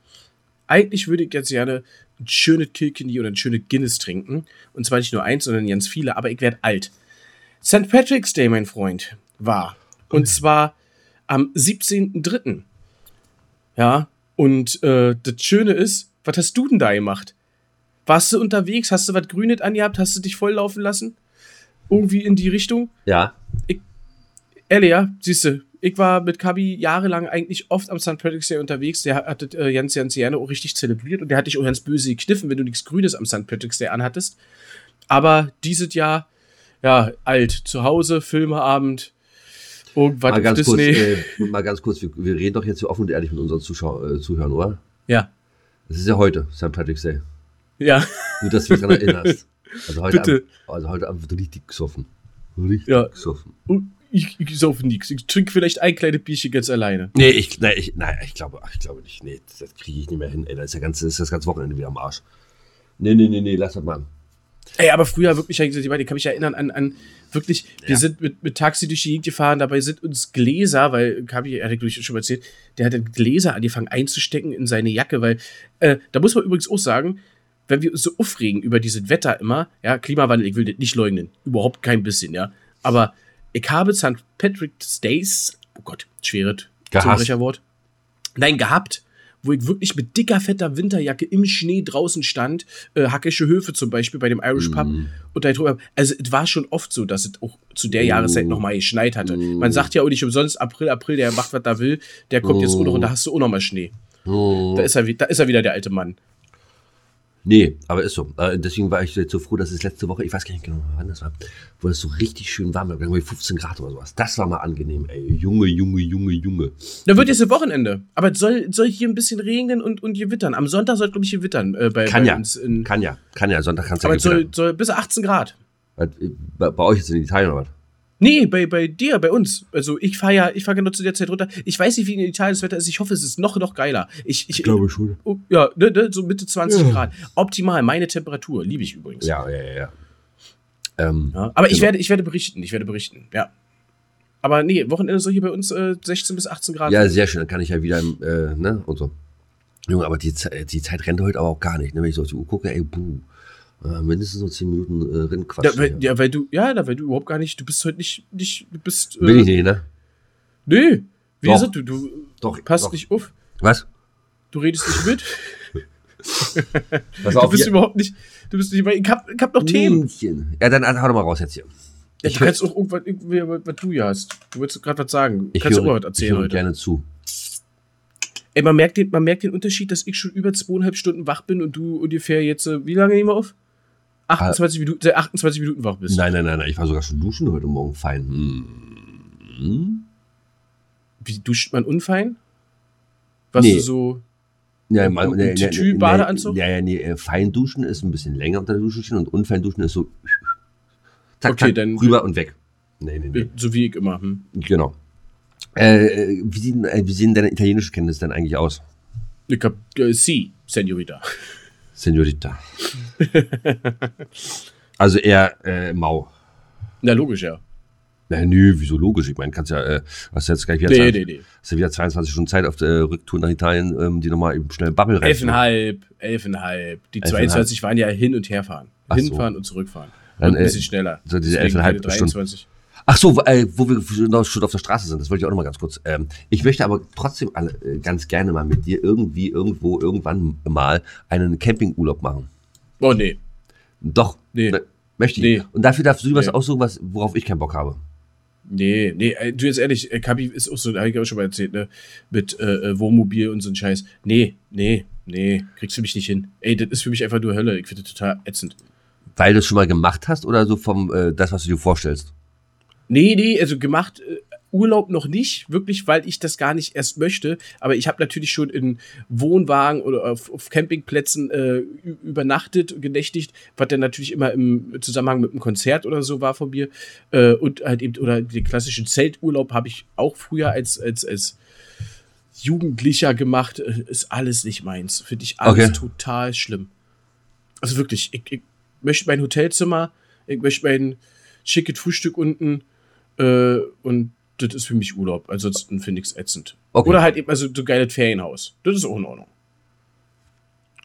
Eigentlich würde ich ganz gerne ein schönes Kilkenny oder ein schönes Guinness trinken. Und zwar nicht nur eins, sondern ganz viele, aber ich werde alt. St. Patrick's Day, mein Freund, war. Und zwar am 17.03. Ja, und äh, das Schöne ist, was hast du denn da gemacht? Warst du unterwegs? Hast du was Grünes angehabt? Hast du dich volllaufen lassen? Irgendwie in die Richtung? Ja. Ehrlich, ja, siehst du, ich war mit Kabi jahrelang eigentlich oft am St. Patrick's Day unterwegs. Der hat das, äh, ganz, ganz gerne auch richtig zelebriert und der hat dich auch ganz böse gekniffen, wenn du nichts Grünes am St. Patrick's Day anhattest. Aber dieses Jahr, ja, alt, zu Hause, Filmeabend, irgendwas Mal ganz, kurz, Disney. äh, mal ganz kurz, wir, wir reden doch jetzt hier offen und ehrlich mit unseren Zuschau äh, Zuhörern, oder? Ja, Es ist ja heute, St. Patrick's Day. ja, Nur, dass du dich daran erinnerst. Also heute, Bitte. Abend, also heute Abend wird richtig gesoffen. Richtig Ja. gesoffen. Und ich, ich saufe nichts. Ich trinke vielleicht ein kleines Bierchen ganz alleine. Nee, ich, nee, ich, nein, ich glaube, ich glaube nicht. Nee, das, kriege ich nicht mehr hin. Ey, da ist, der ganze, ist das ganze Wochenende wieder am Arsch. Nee, nee, nee, nee, lass das mal. Ey, aber früher wirklich, ich kann mich erinnern an, an wirklich, wir Ja. sind mit, mit Taxi durch die Gegend gefahren, dabei sind uns Gläser, weil, Kabi, er hat ich schon mal erzählt, der hat dann Gläser angefangen einzustecken in seine Jacke, weil, äh, da muss man übrigens auch sagen, wenn wir uns so aufregen über dieses Wetter immer, ja, Klimawandel, ich will das nicht leugnen, überhaupt kein bisschen, ja, aber ich habe St. Patrick's Days, oh Gott, schweres. Zungenbrecherwort, nein, gehabt, wo ich wirklich mit dicker, fetter Winterjacke im Schnee draußen stand, äh, Hackische Höfe zum Beispiel bei dem Irish Pub Mhm. und da drüber, also es war schon oft so, dass es auch zu der Mm. Jahreszeit noch mal geschneit hatte. Mm. Man sagt ja auch nicht umsonst, April, April, der macht, was er will, der kommt jetzt auch noch und da hast du auch noch mal Schnee. Oh. Da ist er, da ist er wieder, der alte Mann. Nee, aber ist so. Äh, deswegen war ich jetzt so froh, dass es letzte Woche, ich weiß gar nicht genau, wann das war, wo es so richtig schön warm war, irgendwie 15 Grad oder sowas. Das war mal angenehm, ey. Junge, Junge, Junge, Junge. Da wird jetzt ein Wochenende, aber es soll, soll hier ein bisschen regnen und, und gewittern. Am Sonntag soll, glaube ich, gewittern. Äh, bei, Kann bei ja. uns in, Kann ja, kann ja. Sonntag kannst du aber ja es soll, soll bis 18 Grad. Was, äh, Bei, bei euch jetzt in Italien oder was? Nee, bei, bei dir, bei uns. Also ich fahre ja, ich fahre genau zu der Zeit runter. Ich weiß nicht, wie in Italien das Wetter ist. Ich hoffe, es ist noch, noch geiler. Ich, ich, schon. Oh, ja, ne, ne, so Mitte 20 Ja. Grad. Optimal, meine Temperatur. Liebe ich übrigens. Ja, ja, ja, ja. Ähm, Ja, aber ich, Genau. werde, ich werde berichten, ich werde berichten, ja. Aber nee, Wochenende soll hier bei uns äh, 16 bis 18 Grad. ja, sehr schön. Dann kann ich ja wieder, äh, ne, und so. Junge, aber die, die Zeit rennt heute aber auch gar nicht. Ne? Wenn ich so auf die Uhr gucke, ey, buh. Äh, mindestens so 10 Minuten äh, Rennquatsch. ja, weil, ja, weil du, ja, da, weil du überhaupt gar nicht, du bist heute nicht, nicht du bist. Äh, Bin ich nicht, ne? Nee, wie Doch. gesagt, du, du Doch, passt doch. nicht auf, Was? du redest nicht mit, Pass du bist überhaupt nicht, du bist nicht, ich hab, ich hab noch Themen. Ja, dann hau doch mal raus jetzt hier. Ja, Ich du hör- kannst auch irgendwas, was du hier hast. Du willst gerade was sagen. Ich kannst du höre, auch was ich erzählen höre heute. gerne zu. Ey, man merkt, den, man merkt den Unterschied, dass ich schon über zweieinhalb Stunden wach bin und du ungefähr jetzt, äh, wie lange nehmen wir auf? 28 Minuten, seit 28 Minuten wach bist. Nein, nein, nein, nein, ich war sogar schon duschen heute Morgen fein. Hm. Wie duscht man unfein? Was Nee. du so. Ja, man, nee, Tütü, nee, Badeanzug? Ja, ja, nee, äh, fein duschen ist ein bisschen länger unter der Dusche stehen und unfein duschen ist so zack, Okay, zack, dann- rüber und weg. Nee, nee, nee. So wie ich immer. Hm. Genau. Äh, äh, wie, sehen, äh, wie sehen deine italienische Kenntnisse denn eigentlich aus, Ich hab äh, Sie, Senorita. Senorita? also eher äh, mau. Na, logisch, ja. Na, nö, wieso logisch? Ich meine, kannst ja, äh, hast jetzt gleich wieder, Nee, 20, nee, nee. hast ja wieder 22 Stunden Zeit auf der Rücktour nach Italien, ähm, die nochmal eben schnell Bubble rein. Elfenhalb, elfenhalb. Die Elfenhalb. 22 waren ja hin und her fahren. Ach so. Hinfahren und zurückfahren. Dann, und ein äh, bisschen schneller. so diese keine Stunden. 23. Ach so, äh, wo wir noch schon auf der Straße sind, das wollte ich auch noch mal ganz kurz. Ähm, ich möchte aber trotzdem alle, äh, ganz gerne mal mit dir irgendwie, irgendwo, irgendwann mal einen Campingurlaub machen. Oh, nee. Doch, Nee. ne, möchte ich. Nee. Und dafür darfst du was Nee. aussuchen, was, worauf ich keinen Bock habe. Nee, nee, äh, du jetzt ehrlich, äh, Kabi ist auch so, da habe ich auch schon mal erzählt, ne, mit äh, äh, Wohnmobil und so ein Scheiß. Nee, nee, nee, kriegst du mich nicht hin. Ey, das ist für mich einfach nur Hölle. Ich finde das total ätzend. Weil du es schon mal gemacht hast oder so vom, äh, das, was du dir vorstellst? Nee, nee, also gemacht äh, Urlaub noch nicht, wirklich, weil ich das gar nicht erst möchte. Aber ich habe natürlich schon in Wohnwagen oder auf, auf Campingplätzen äh, übernachtet und genächtigt, was dann natürlich immer im Zusammenhang mit einem Konzert oder so war von mir. Äh, und halt eben, oder den klassischen Zelturlaub habe ich auch früher als, als, als Jugendlicher gemacht. Äh, Ist alles nicht meins. Finde ich alles Okay. total schlimm. Also wirklich, ich, ich möchte mein Hotelzimmer, ich möchte mein schickes Frühstück unten äh, und das ist für mich Urlaub. Ansonsten finde ich es ätzend. Okay. Oder halt eben also so geiles Ferienhaus. Das ist auch in Ordnung.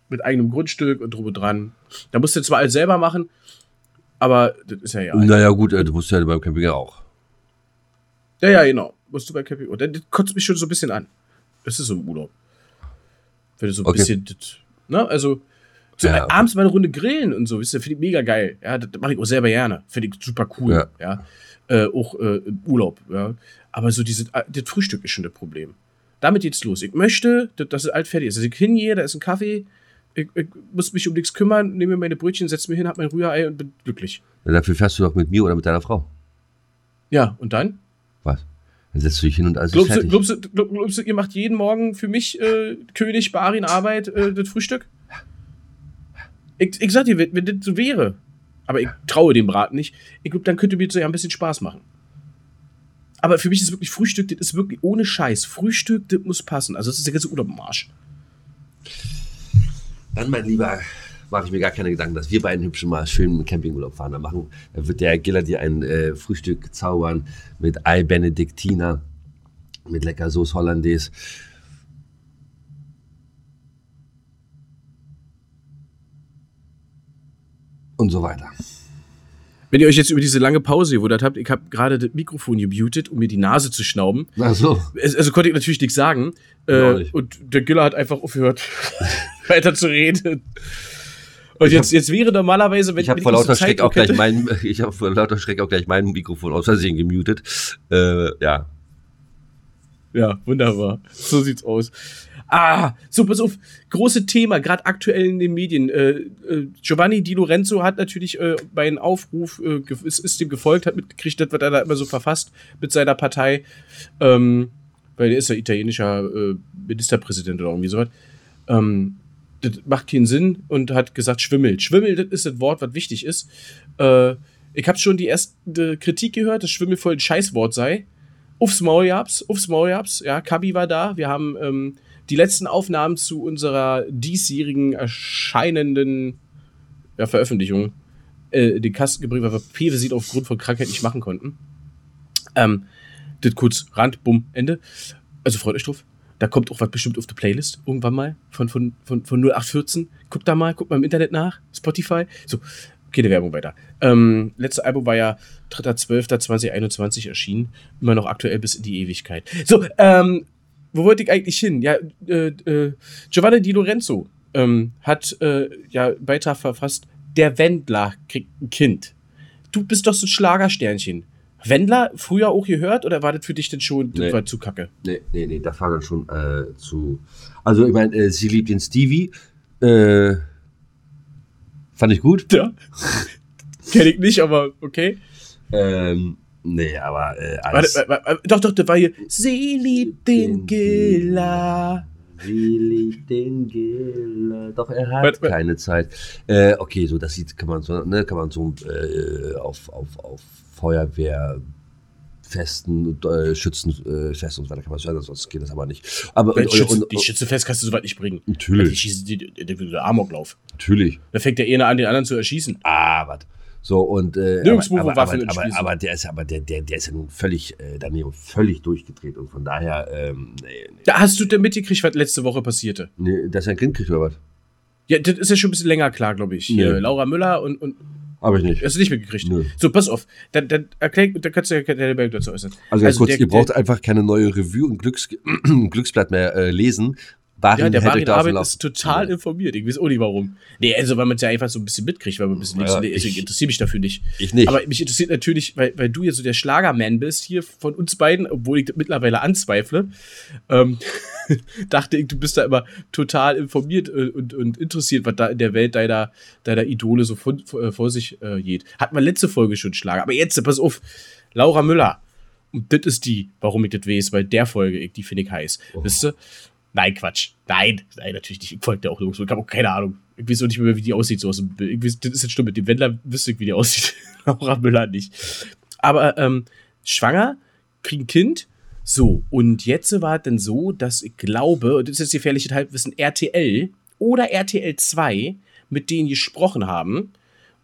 Mit eigenem Grundstück und und dran. Da musst du zwar alles selber machen, aber das ist ja ja. Naja, gut, äh, du musst ja beim Camping ja auch. Ja, ja, genau. Musst du bei Camping. Und das kotzt mich schon so ein bisschen an. Das ist so ein Urlaub. Wenn du so ein Okay. bisschen. Das, ne? Also. So Ja, abends mal eine Runde grillen und so, wisst ihr, finde ich mega geil. Ja, das, mache ich auch selber gerne. Finde ich super cool. Ja. Ja. Äh, auch äh, Urlaub, ja. Aber so diese, äh, das Frühstück ist schon das Problem. Damit geht's los. Ich möchte, dass es alt fertig ist. Also ich hingehe, da ist ein Kaffee, ich, ich muss mich um nichts kümmern, nehme mir meine Brötchen, setze mir hin, hab mein Rührei und bin glücklich. Ja, dafür fährst du doch mit mir oder mit deiner Frau. Ja, und dann? Was? Dann setzt du dich hin und alles ist Glaubst du, fertig. glaubst, du, glaub- glaubst du, ihr macht jeden Morgen für mich, äh, König Barin Arbeit, äh, das Frühstück? Ich, ich sag dir, wenn, wenn das so wäre, aber ich traue dem Braten nicht, ich glaube, dann könnte mir das ja ein bisschen Spaß machen. Aber für mich ist wirklich Frühstück, das ist wirklich ohne Scheiß. Frühstück, das muss passen. Also, das ist der ganze Urlaub im Arsch. Dann, mein Lieber, mache ich mir gar keine Gedanken, dass wir beiden hübschen mal schön einen Campingurlaub fahren. Da, machen, da wird der Giller dir ein äh, Frühstück zaubern mit Ei Benediktiner, mit lecker Sauce Hollandaise. Und so weiter. Wenn ihr euch jetzt über diese lange Pause gewundert habt, ich habe gerade das Mikrofon gemutet, um mir die Nase zu schnauben. Ach so. Also konnte ich natürlich nichts sagen. Äh, und der Giller hat einfach aufgehört, weiter zu reden. Und jetzt, jetzt wäre normalerweise, wenn Ich habe vor lauter so Schreck auch Zeitdruck gleich hätte- mein, ich habe vor lauter Schreck auch gleich mein Mikrofon aus Versehen gemutet. Äh, ja. Ja, wunderbar. So sieht's aus. Ah, so, pass. Große Thema, gerade aktuell in den Medien. Äh, äh, Giovanni Di Lorenzo hat natürlich äh, bei einem Aufruf, äh, ist, ist dem gefolgt, hat mitgekriegt, das, was er da immer so verfasst mit seiner Partei. Ähm, weil der ist ja italienischer äh, Ministerpräsident oder irgendwie sowas. Ähm, das macht keinen Sinn und hat gesagt, Schwimmel. Schwimmel, das ist das Wort, was wichtig ist. Äh, ich habe schon die erste Kritik gehört, dass Schwimmel voll ein Scheißwort sei. Aufs Maul gab's, aufs Maul. Ja, Kabi war da. Wir haben ähm, die letzten Aufnahmen zu unserer diesjährigen erscheinenden ja, Veröffentlichung äh, den Kasten wir Pewe sieht aufgrund von Krankheit nicht machen konnten. Ähm, das kurz Rand, bumm, Ende. Also freut euch drauf. Da kommt auch was bestimmt auf die Playlist irgendwann mal von, von, von, von 0814. Guckt da mal, guckt mal im Internet nach, Spotify. So, keine Werbung weiter. Ähm, letzte Album war ja 3.12.2021 erschienen. Immer noch aktuell bis in die Ewigkeit. So, ähm, wo wollte ich eigentlich hin? Ja, äh, äh, Giovanni Di Lorenzo ähm, hat äh, ja einen Beitrag verfasst. Der Wendler kriegt ein Kind. Du bist doch so ein Schlagersternchen. Wendler früher auch gehört oder war das für dich denn schon das Nee. war zu kacke? Nee, nee, nee, das war dann schon äh, zu. Also, ich meine, äh, sie liebt den Stevie. Äh, fand Fand ich gut. Ja. Kenn ich nicht, aber okay. Ähm, nee, aber äh, Warte, alles. warte, warte, doch, doch, da war hier. Sie liebt den Giller. Wie liegt den Giller? Doch, er hat Warte, warte. keine Zeit. Äh, okay, so, das sieht, kann man so, ne, kann man so äh, auf, auf, auf Feuerwehrfesten, äh, Schützenfesten und so weiter kann man so hören, sonst geht das aber nicht. Aber Die und, Schütze, und, die und, Schütze fest kannst du soweit nicht bringen. Die natürlich, schießen, die, die, die, der Amoklauf. natürlich. Da fängt der eine an, den anderen zu erschießen. Ah, was. So, und äh, Nirgendwo, aber, aber, aber, aber, aber der ist aber der, der, der ist ja nun völlig äh, daneben völlig durchgedreht und von daher ähm, nee, nee, Da hast du denn mitgekriegt, was letzte Woche passierte? nee, dass er ein Kind kriegt oder was? Ja, das ist ja schon ein bisschen länger klar, glaube ich. Hier, Nee. Laura Müller und, und Habe ich nicht. hast du nicht mitgekriegt. Nö. So, pass auf. Dann, dann erklär, dann kannst du ja deine Meinung dazu äußern. Also ganz kurz, der- ihr braucht einfach keine neue Review und Glücks Glücksblatt mehr äh, lesen. Barin Ja, der Barin Arbeit ist total informiert. Ich weiß auch nicht warum. Nee, also weil man es ja einfach so ein bisschen mitkriegt, weil man ein bisschen Ja, links- ich- ich interessiere mich dafür nicht. Ich nicht. Aber mich interessiert natürlich, weil, weil du ja so der Schlagerman bist hier von uns beiden, obwohl ich das mittlerweile anzweifle, ähm, dachte ich, du bist da immer total informiert äh, und, und interessiert, was da in der Welt deiner, deiner Idole so von, vor, vor sich äh, geht. Hatten wir letzte Folge schon Schlager. Aber jetzt, pass auf, Laura Müller. Und das ist die, warum ich das weiß, bei der Folge, ich, die finde ich heiß. Oh. Wisst ihr? Nein, Quatsch. Nein, nein, natürlich nicht. Ich folge der auch los. Ich habe auch keine Ahnung. Ich weiß auch nicht mehr, wie die aussieht, so aus dem. Ich das ist jetzt stimmt. Mit dem Wendler wüsste ich, wie die aussieht. Laura Müller nicht. Aber ähm, schwanger, kriegen Kind. So, und jetzt war es dann so, dass ich glaube, und das ist jetzt gefährliche Halbwissen, RTL oder RTL 2 mit denen gesprochen haben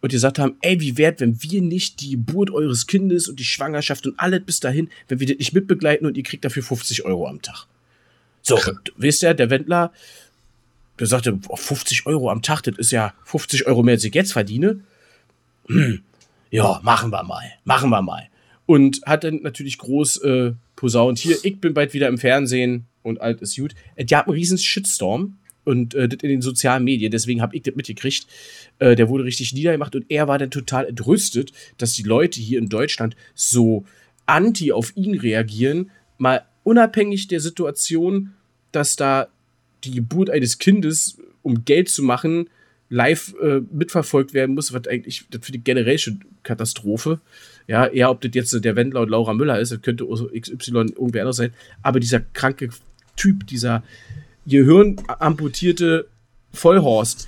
und gesagt haben, ey, wie wert, wenn wir nicht die Geburt eures Kindes und die Schwangerschaft und alles bis dahin, wenn wir das nicht mitbegleiten und ihr kriegt dafür 50 Euro am Tag. So, und wisst ihr, der Wendler, der sagte, oh, 50 Euro am Tag, das ist ja 50 Euro mehr, als ich jetzt verdiene. Hm, ja, machen wir mal, machen wir mal. Und hat dann natürlich groß äh, posaunt, hier, ich bin bald wieder im Fernsehen und alt ist gut. Äh, Die haben einen riesen Shitstorm und äh, das in den sozialen Medien, deswegen habe ich das mitgekriegt. Äh, der wurde richtig niedergemacht und er war dann total entrüstet, dass die Leute hier in Deutschland so anti auf ihn reagieren, mal unabhängig der Situation, dass da die Geburt eines Kindes, um Geld zu machen, live äh, mitverfolgt werden muss, was eigentlich, das ich generell schon Katastrophe. Ja, eher ob das jetzt der Wendler und Laura Müller ist, das könnte XY irgendwer anders sein, aber dieser kranke Typ, dieser gehirnamputierte Vollhorst.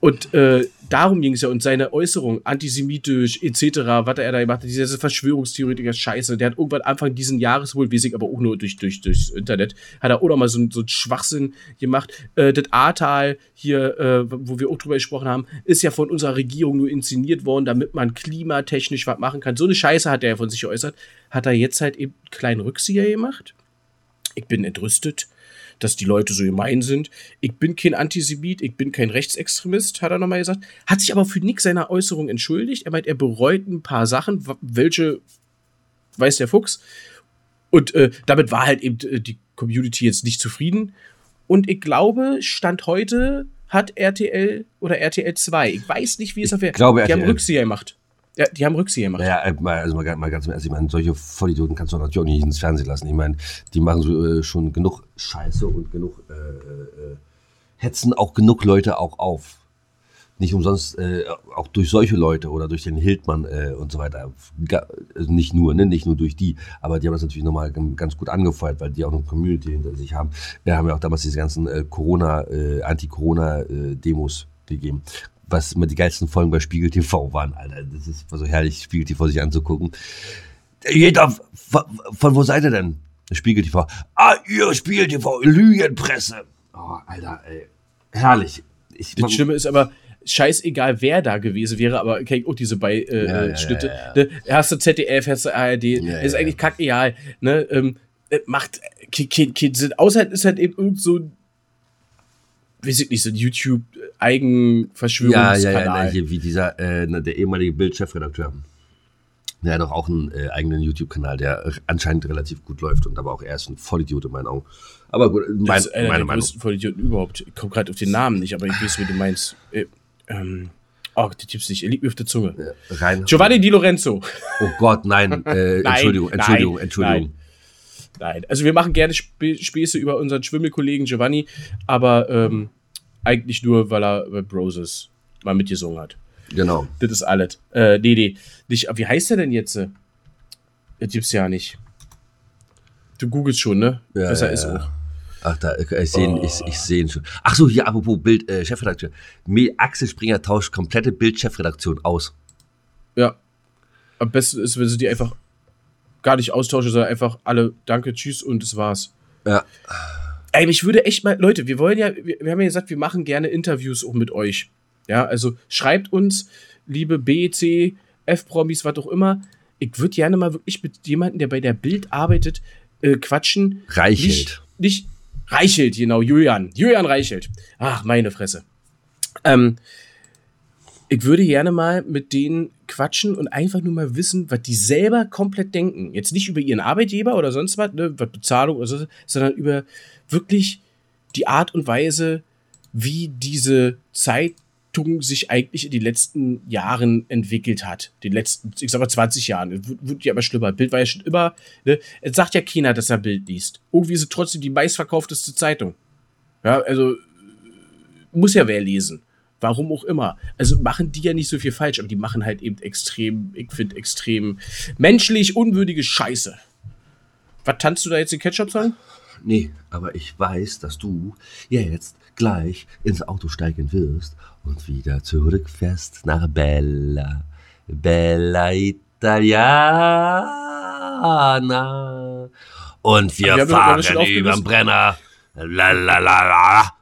Und äh, darum ging es ja und seine Äußerung, antisemitisch etc., was er da gemacht hat, diese Verschwörungstheoretiker Scheiße, der hat irgendwann Anfang diesen Jahres wohl, ich aber auch nur durch, durch, durchs Internet, hat er auch noch mal so, so einen Schwachsinn gemacht. Äh, das Ahrtal hier, äh, wo wir auch drüber gesprochen haben, ist ja von unserer Regierung nur inszeniert worden, damit man klimatechnisch was machen kann. So eine Scheiße hat er ja von sich geäußert. Hat er jetzt halt eben einen kleinen Rückzieher gemacht. Ich bin entrüstet dass die Leute so gemein sind. Ich bin kein Antisemit, ich bin kein Rechtsextremist, hat er nochmal gesagt. Hat sich aber für nichts seiner Äußerung entschuldigt. Er meint, er bereut ein paar Sachen, welche weiß der Fuchs. Und äh, damit war halt eben äh, die Community jetzt nicht zufrieden. Und ich glaube, Stand heute hat RTL oder RTL 2, ich weiß nicht, wie es auf der. glaube, Die haben RTL. Rückzieher gemacht. Ja, die haben Rückzieher gemacht. Naja, äh, also mal, ganz- mal ganz Ernst, ich meine, solche Vollidioten kannst du natürlich auch nicht ins Fernsehen lassen. Ich meine, die machen so, äh, schon genug Scheiße und genug äh, äh, hetzen auch genug Leute auch auf. Nicht umsonst, äh, auch durch solche Leute oder durch den Hildmann äh, und so weiter. Ga, also nicht nur, ne, nicht nur durch die, aber die haben das natürlich nochmal ganz gut angefeuert, weil die auch eine Community hinter sich haben. Wir haben ja auch damals diese ganzen Corona, Anti-Corona-Demos gegeben. Was immer die geilsten Folgen bei Spiegel TV waren, Alter. Das ist so herrlich, Spiegel TV sich anzugucken. Jeder, von, von wo seid ihr denn? Spiegel TV. Ah, ihr Spiegel TV, Lügenpresse. Oh, Alter, ey. Herrlich. Ich, Das Schlimme ist aber, scheißegal, wer da gewesen wäre, aber ich auch diese Bei-Schnitte. Äh, Ja, ja, Schnitte. ja, Ne? Hast du ZDF, hast du ARD, ist eigentlich kackegal. Ne? Ähm, äh, macht, kind, kind sind, außer ist halt eben irgend so ein, weiß ich nicht, so ein ja, ja, ja, YouTube-Eigen-Verschwörungskanal. ja, hier wie dieser, äh, na, der ehemalige Bild-Chefredakteur. Der hat doch auch einen äh, eigenen YouTube-Kanal, der anscheinend relativ gut läuft und aber auch er ist ein Vollidiot in meinen Augen. Aber gut, mein, das ist einer meine der Meinung. größten Vollidioten überhaupt. Ich komme gerade auf den Namen nicht, aber ich weiß, wie du meinst. Äh, ähm, oh, die Tipps nicht. Er liegt mir auf der Zunge. Äh, Rein. Giovanni Di Lorenzo. Oh Gott, nein. Äh, Nein, Entschuldigung, Entschuldigung, nein, Entschuldigung. Nein, also wir machen gerne Spä Späße über unseren Schwimmelkollegen Giovanni, aber ähm, eigentlich nur, weil er bei Bros ist. mal mitgesungen hat. Genau. Das ist alles. Äh, nee, nee. Nicht, wie heißt der denn jetzt? Das gibt's ja nicht. Du googelst schon, ne? Ja, Besser ja, ist auch. Ach, da, ich sehe ihn, ich, ich seh ihn schon. Ach so, hier, apropos Bild, äh, Chefredakteur. Axel Springer tauscht komplette Bild-Chefredaktion aus. Ja. Am besten ist, wenn sie die einfach gar nicht austauschen, sondern einfach alle Danke, Tschüss und das war's. Ja. Ey, mich würde echt mal, Leute, wir wollen ja, wir, wir haben ja gesagt, wir machen gerne Interviews auch mit euch. Ja, also schreibt uns, liebe B, C, F-Promis, was auch immer. Ich würde gerne mal wirklich mit jemandem, der bei der Bild arbeitet, äh, quatschen. Reichelt. Nicht, nicht Reichelt, genau, Julian. Julian Reichelt. Ach, meine Fresse. Ähm, ich würde gerne mal mit denen quatschen und einfach nur mal wissen, was die selber komplett denken. Jetzt nicht über ihren Arbeitgeber oder sonst was, ne, was Bezahlung oder so, sondern über wirklich die Art und Weise, wie diese Zeitung sich eigentlich in den letzten Jahren entwickelt hat. Den letzten, ich sag mal 20 Jahren. Wird ja immer schlimmer. Bild war ja schon immer, ne, es sagt ja keiner, dass er Bild liest. Irgendwie ist es trotzdem die meistverkaufteste Zeitung. Ja, also muss ja wer lesen. Warum auch immer. Also machen die ja nicht so viel falsch, aber die machen halt eben extrem, ich finde, extrem menschlich unwürdige Scheiße. Was tanzt du da jetzt den Ketchup-Song? Nee, aber ich weiß, dass du jetzt gleich ins Auto steigen wirst und wieder zurückfährst nach Bella. Bella Italiana. Und wir, wir fahren überm Brenner. La la la la.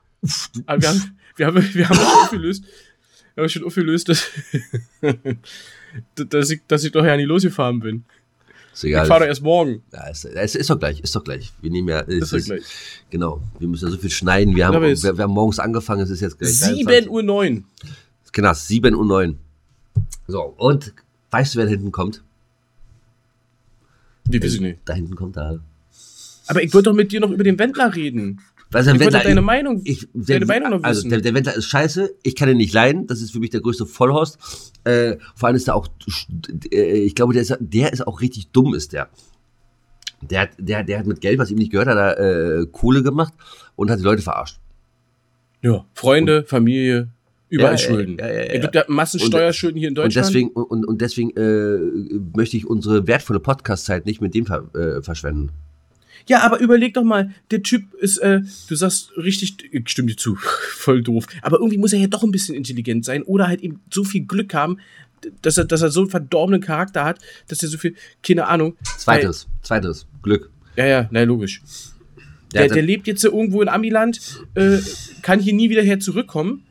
Aber wir haben, wir haben, wir haben schon aufgelöst, wir haben schon aufgelöst, dass, dass, ich, dass ich doch ja nie losgefahren bin. Ist Ich fahre doch egal. erst morgen. Ja, ist, ist, ist doch gleich, ist doch gleich. Wir nehmen ja. Das ist gleich. Genau. Wir müssen ja so viel schneiden. Wir haben, wir, wir haben morgens angefangen, es ist jetzt gleich. 7 Uhr 9. Genau, 7 Uhr 9. So, und weißt du, wer da hinten kommt? Die weiß ich nicht. Da hinten kommt da. Aber ich wollte doch mit dir noch über den Wendler reden. Ein Ich Wendler? deine Meinung, Ich, deine Meinung noch also wissen. der, der Wendler ist scheiße, ich kann ihn nicht leiden, das ist für mich der größte Vollhorst. Äh, vor allem ist er auch, äh, ich glaube, der ist, der ist auch richtig dumm, ist der. Der hat, der, der hat mit Geld, was ihm nicht gehört, hat er äh, Kohle gemacht und hat die Leute verarscht. ja, Freunde, Familie, überall Ja, Schulden. ja, ja, ja. Es gibt ja Massensteuerschulden hier in Und Deutschland. deswegen, und, und deswegen äh, möchte ich unsere wertvolle Podcast-Zeit nicht mit dem ver, äh, verschwenden. Ja, aber überleg doch mal, der Typ ist, äh, du sagst richtig, ich stimme dir zu, voll doof. Aber irgendwie muss er ja doch ein bisschen intelligent sein oder halt eben so viel Glück haben, dass er, dass er so einen verdorbenen Charakter hat, dass er so viel, keine Ahnung. Zweites, zweites, Glück. Weil, ja, ja, na logisch. Der Der, der lebt jetzt irgendwo in Amiland, äh, kann hier nie wieder her zurückkommen.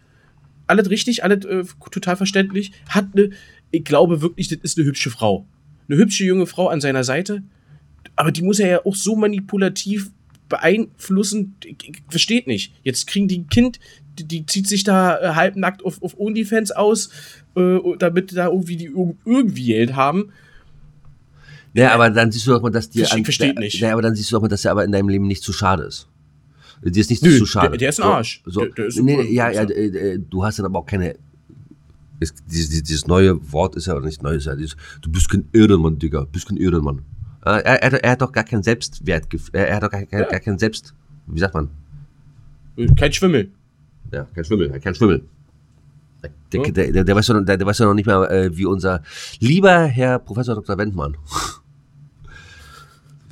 Alles richtig, alles äh, total verständlich. Hat eine, ich glaube wirklich, das ist eine hübsche Frau. Eine hübsche junge Frau an seiner Seite. Aber die muss er ja auch so manipulativ beeinflussen. Versteht nicht. Jetzt kriegen die ein Kind, die, die zieht sich da äh, halbnackt auf, auf OnlyFans aus, äh, damit da irgendwie die irg- irgendwie Geld haben. Ja, aber dann siehst du doch mal, dass dir. Verste- versteht nicht. Ja, aber dann siehst du doch mal, dass er aber in deinem Leben nicht zu schade ist. Dir ist nicht Nö, zu schade. der- der ist ein Arsch. So, Der- der ist nee, ja, ja, äh, äh, du hast dann aber auch keine. Es, dieses, dieses neue Wort ist ja nicht neu, ist ja dieses, du bist kein Ehrenmann, Digga, du bist kein Ehrenmann. Äh, Er, er, er hat doch gar kein Selbstwert, er, er hat doch gar, gar, gar kein Selbst, wie sagt man? Kein Schwimmel. Ja, kein Schwimmel, kein Schwimmel. Der, Ja. der, der, der, weiß doch, der, der weiß doch noch nicht mal, äh, wie unser lieber Herr Professor Dr. Wendmann.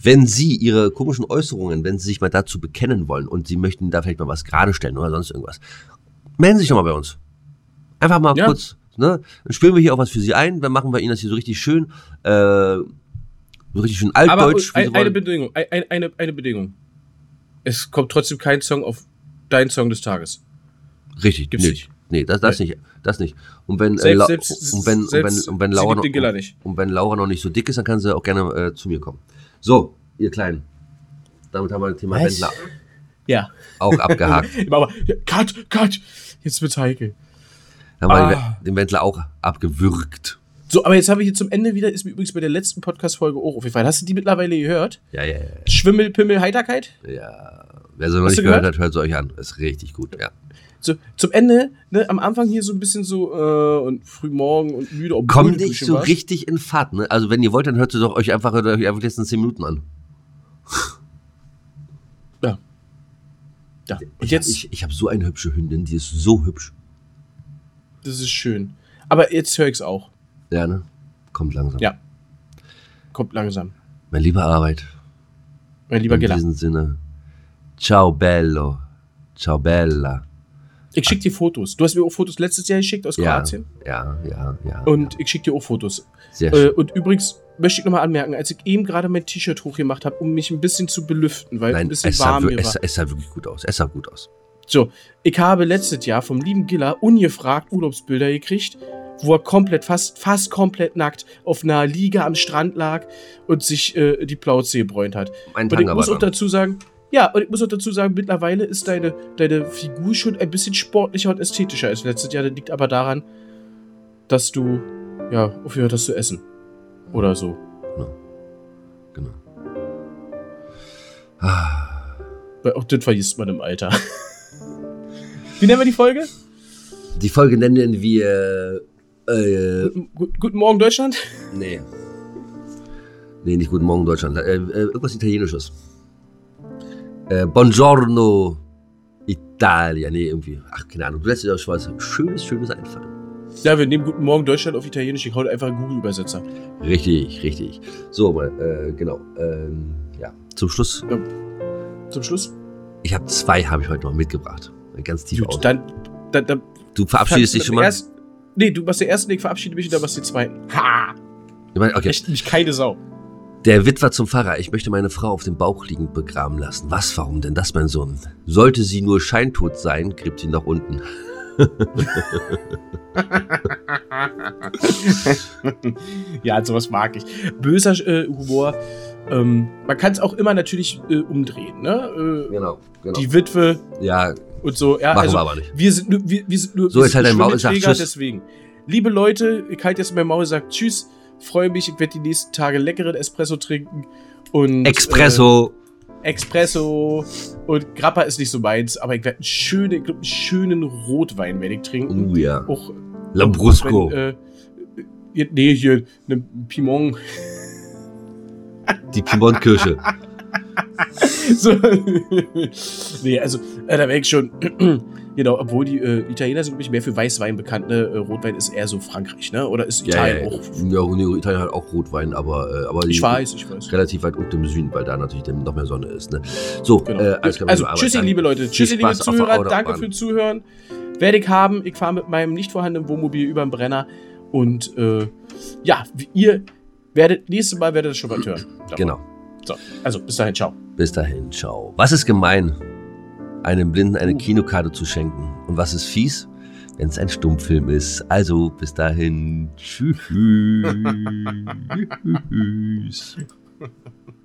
Wenn Sie Ihre komischen Äußerungen, wenn Sie sich mal dazu bekennen wollen und Sie möchten da vielleicht mal was gerade stellen oder sonst irgendwas, melden Sie sich doch mal bei uns. Einfach mal Ja. kurz, ne? Dann spielen wir hier auch was für Sie ein, dann machen wir Ihnen das hier so richtig schön, äh, richtig schön Aber altdeutsch. Sie eine wollen. Bedingung, ein, ein- eine, eine Bedingung. Es kommt trotzdem kein Song auf deinen Song des Tages. Richtig, Gibt's nee, nicht. Nee, das, das nicht. Das nicht. Und wenn, äh, Selbst- La- selbst- und wenn, und selbst wenn, und wenn Laura noch, nicht. und wenn Laura noch nicht so dick ist, dann kann sie auch gerne äh, zu mir kommen. So, ihr Kleinen. Damit haben wir das Thema Was? Wendler Ja. auch abgehakt. Aber, cut, cut. Jetzt wird's heikel. Haben wir Ah. den- den Wendler auch abgewürgt. So, aber jetzt habe ich hier zum Ende wieder, ist mir übrigens bei der letzten Podcast-Folge auch aufgefallen. Hast du die mittlerweile gehört? Ja, ja, Schwimmel, Pimmel, Heiterkeit? ja. ja. Wer sie noch Hast nicht gehört, gehört? hat, hört sie euch an. Ist richtig gut, ja. So, zum Ende, ne, am Anfang hier so ein bisschen so, äh, und frühmorgen und müde. obwohl Kommt nicht so warst. richtig in Fahrt, ne? Also wenn ihr wollt, dann hört sie doch euch einfach, hört euch einfach jetzt in 10 Minuten an. Ja. Ja. Und Ich, jetzt, ich, ich habe so eine hübsche Hündin, die ist so hübsch. Das ist schön. Aber jetzt höre ich es auch. Ja, ne? Kommt langsam. Ja. Kommt langsam. Mein lieber Arbeit. Mein lieber In Giller. diesem Sinne. Ciao bello. Ciao bella. Ich schicke dir Fotos. Du hast mir auch Fotos letztes Jahr geschickt aus Ja, Kroatien. ja, ja, ja. Und ja. ich schicke dir auch Fotos. Sehr Äh, schön. und übrigens möchte ich nochmal anmerken, als ich eben gerade mein T-Shirt hochgemacht habe, um mich ein bisschen zu belüften, weil ein Nein, bisschen es sah, warm es, war. sah- es sah wirklich gut aus. Es sah gut aus. So, ich habe letztes Jahr vom lieben Giller ungefragt Urlaubsbilder gekriegt, wo er komplett, fast, fast komplett nackt auf einer Liege am Strand lag und sich äh, die Plauze gebräunt hat. Mein Und ich muss auch dazu sagen, ja, und ich muss auch dazu sagen, mittlerweile ist deine, deine Figur schon ein bisschen sportlicher und ästhetischer als letztes Jahr. Das liegt aber daran, dass du, ja, aufgehört hast zu essen. Oder so. Genau. Ah, Weil auch das vergisst man im Alter. Wie nennen wir die Folge? Die Folge nennen wir. Äh, Guten, gut- guten Morgen, Deutschland. nee. Nee, nicht Guten Morgen Deutschland. Äh, äh, irgendwas Italienisches. Äh, Buongiorno Italia. Nee, irgendwie. Ach, keine Ahnung. Du lässt dir doch schon was Schönes, Schönes einfallen. Ja, wir nehmen Guten Morgen Deutschland auf Italienisch. Ich hau einfach einen Google-Übersetzer. Richtig, richtig. So, äh, genau. Ähm, ja, zum Schluss. Zum Schluss. Ich habe zwei, habe ich heute noch mitgebracht. Ganz tief aus. Gut, dann, dann, dann Du verabschiedest dich schon mal? Erst, nee, du machst den ersten, ich verabschiede mich und dann machst du den zweiten. Ha! Ich meine, okay. Echt mich keine Sau. Der Witwer zum Pfarrer. Ich möchte meine Frau auf dem Bauch liegend begraben lassen. Was, warum denn das, mein Sohn? Sollte sie nur scheintot sein, gräbt sie nach unten. ja, sowas mag ich. Böser äh, Humor. Ähm, man kann es auch immer natürlich äh, umdrehen, ne? Äh, Genau, genau. Die Witwe ja, und so. Ja, machen also, wir aber nicht. Wir sind nur, wir, wir sind nur, So, wir sind halt dein nur Maul, sag Schwimmelträger, Tschüss. deswegen. Liebe Leute, ich halte jetzt mein Maul, sagt Tschüss, freue mich, ich werde die nächsten Tage leckeren Espresso trinken und Expresso. Äh, Espresso und Grappa ist nicht so meins, aber ich werde einen schönen, ich glaub, einen schönen Rotwein werde ich trinken. Uh, ja. Auch Lambrusco. wenn, äh, nee, hier eine Pimon. Die Piemontkirche. so. nee, also äh, da wäre ich schon. genau, obwohl die äh, Italiener sind, glaube ich, mehr für Weißwein bekannt. Ne? Äh, Rotwein ist eher so Frankreich, ne? Oder ist ja, ja, Italien ja. auch? ja, nee, Italien hat auch Rotwein, aber, äh, aber Ich weiß, ich weiß. relativ weit unten im Süden, weil da natürlich dann noch mehr Sonne ist. Ne? So, Genau. äh, also, tschüssi, liebe Leute. Tschüssi, liebe Zuhörer. Danke fürs Zuhören. Werde ich haben. Ich fahre mit meinem nicht vorhandenen Wohnmobil über den Brenner. Und äh, ja, ihr werdet, nächstes Mal werdet ihr schon was hören. dann. Genau. So, also bis dahin, ciao. Bis dahin, ciao. Was ist gemein, einem Blinden eine Uh. Kinokarte zu schenken? Und was ist fies, wenn es ein Stummfilm ist? Also, bis dahin, tschüss.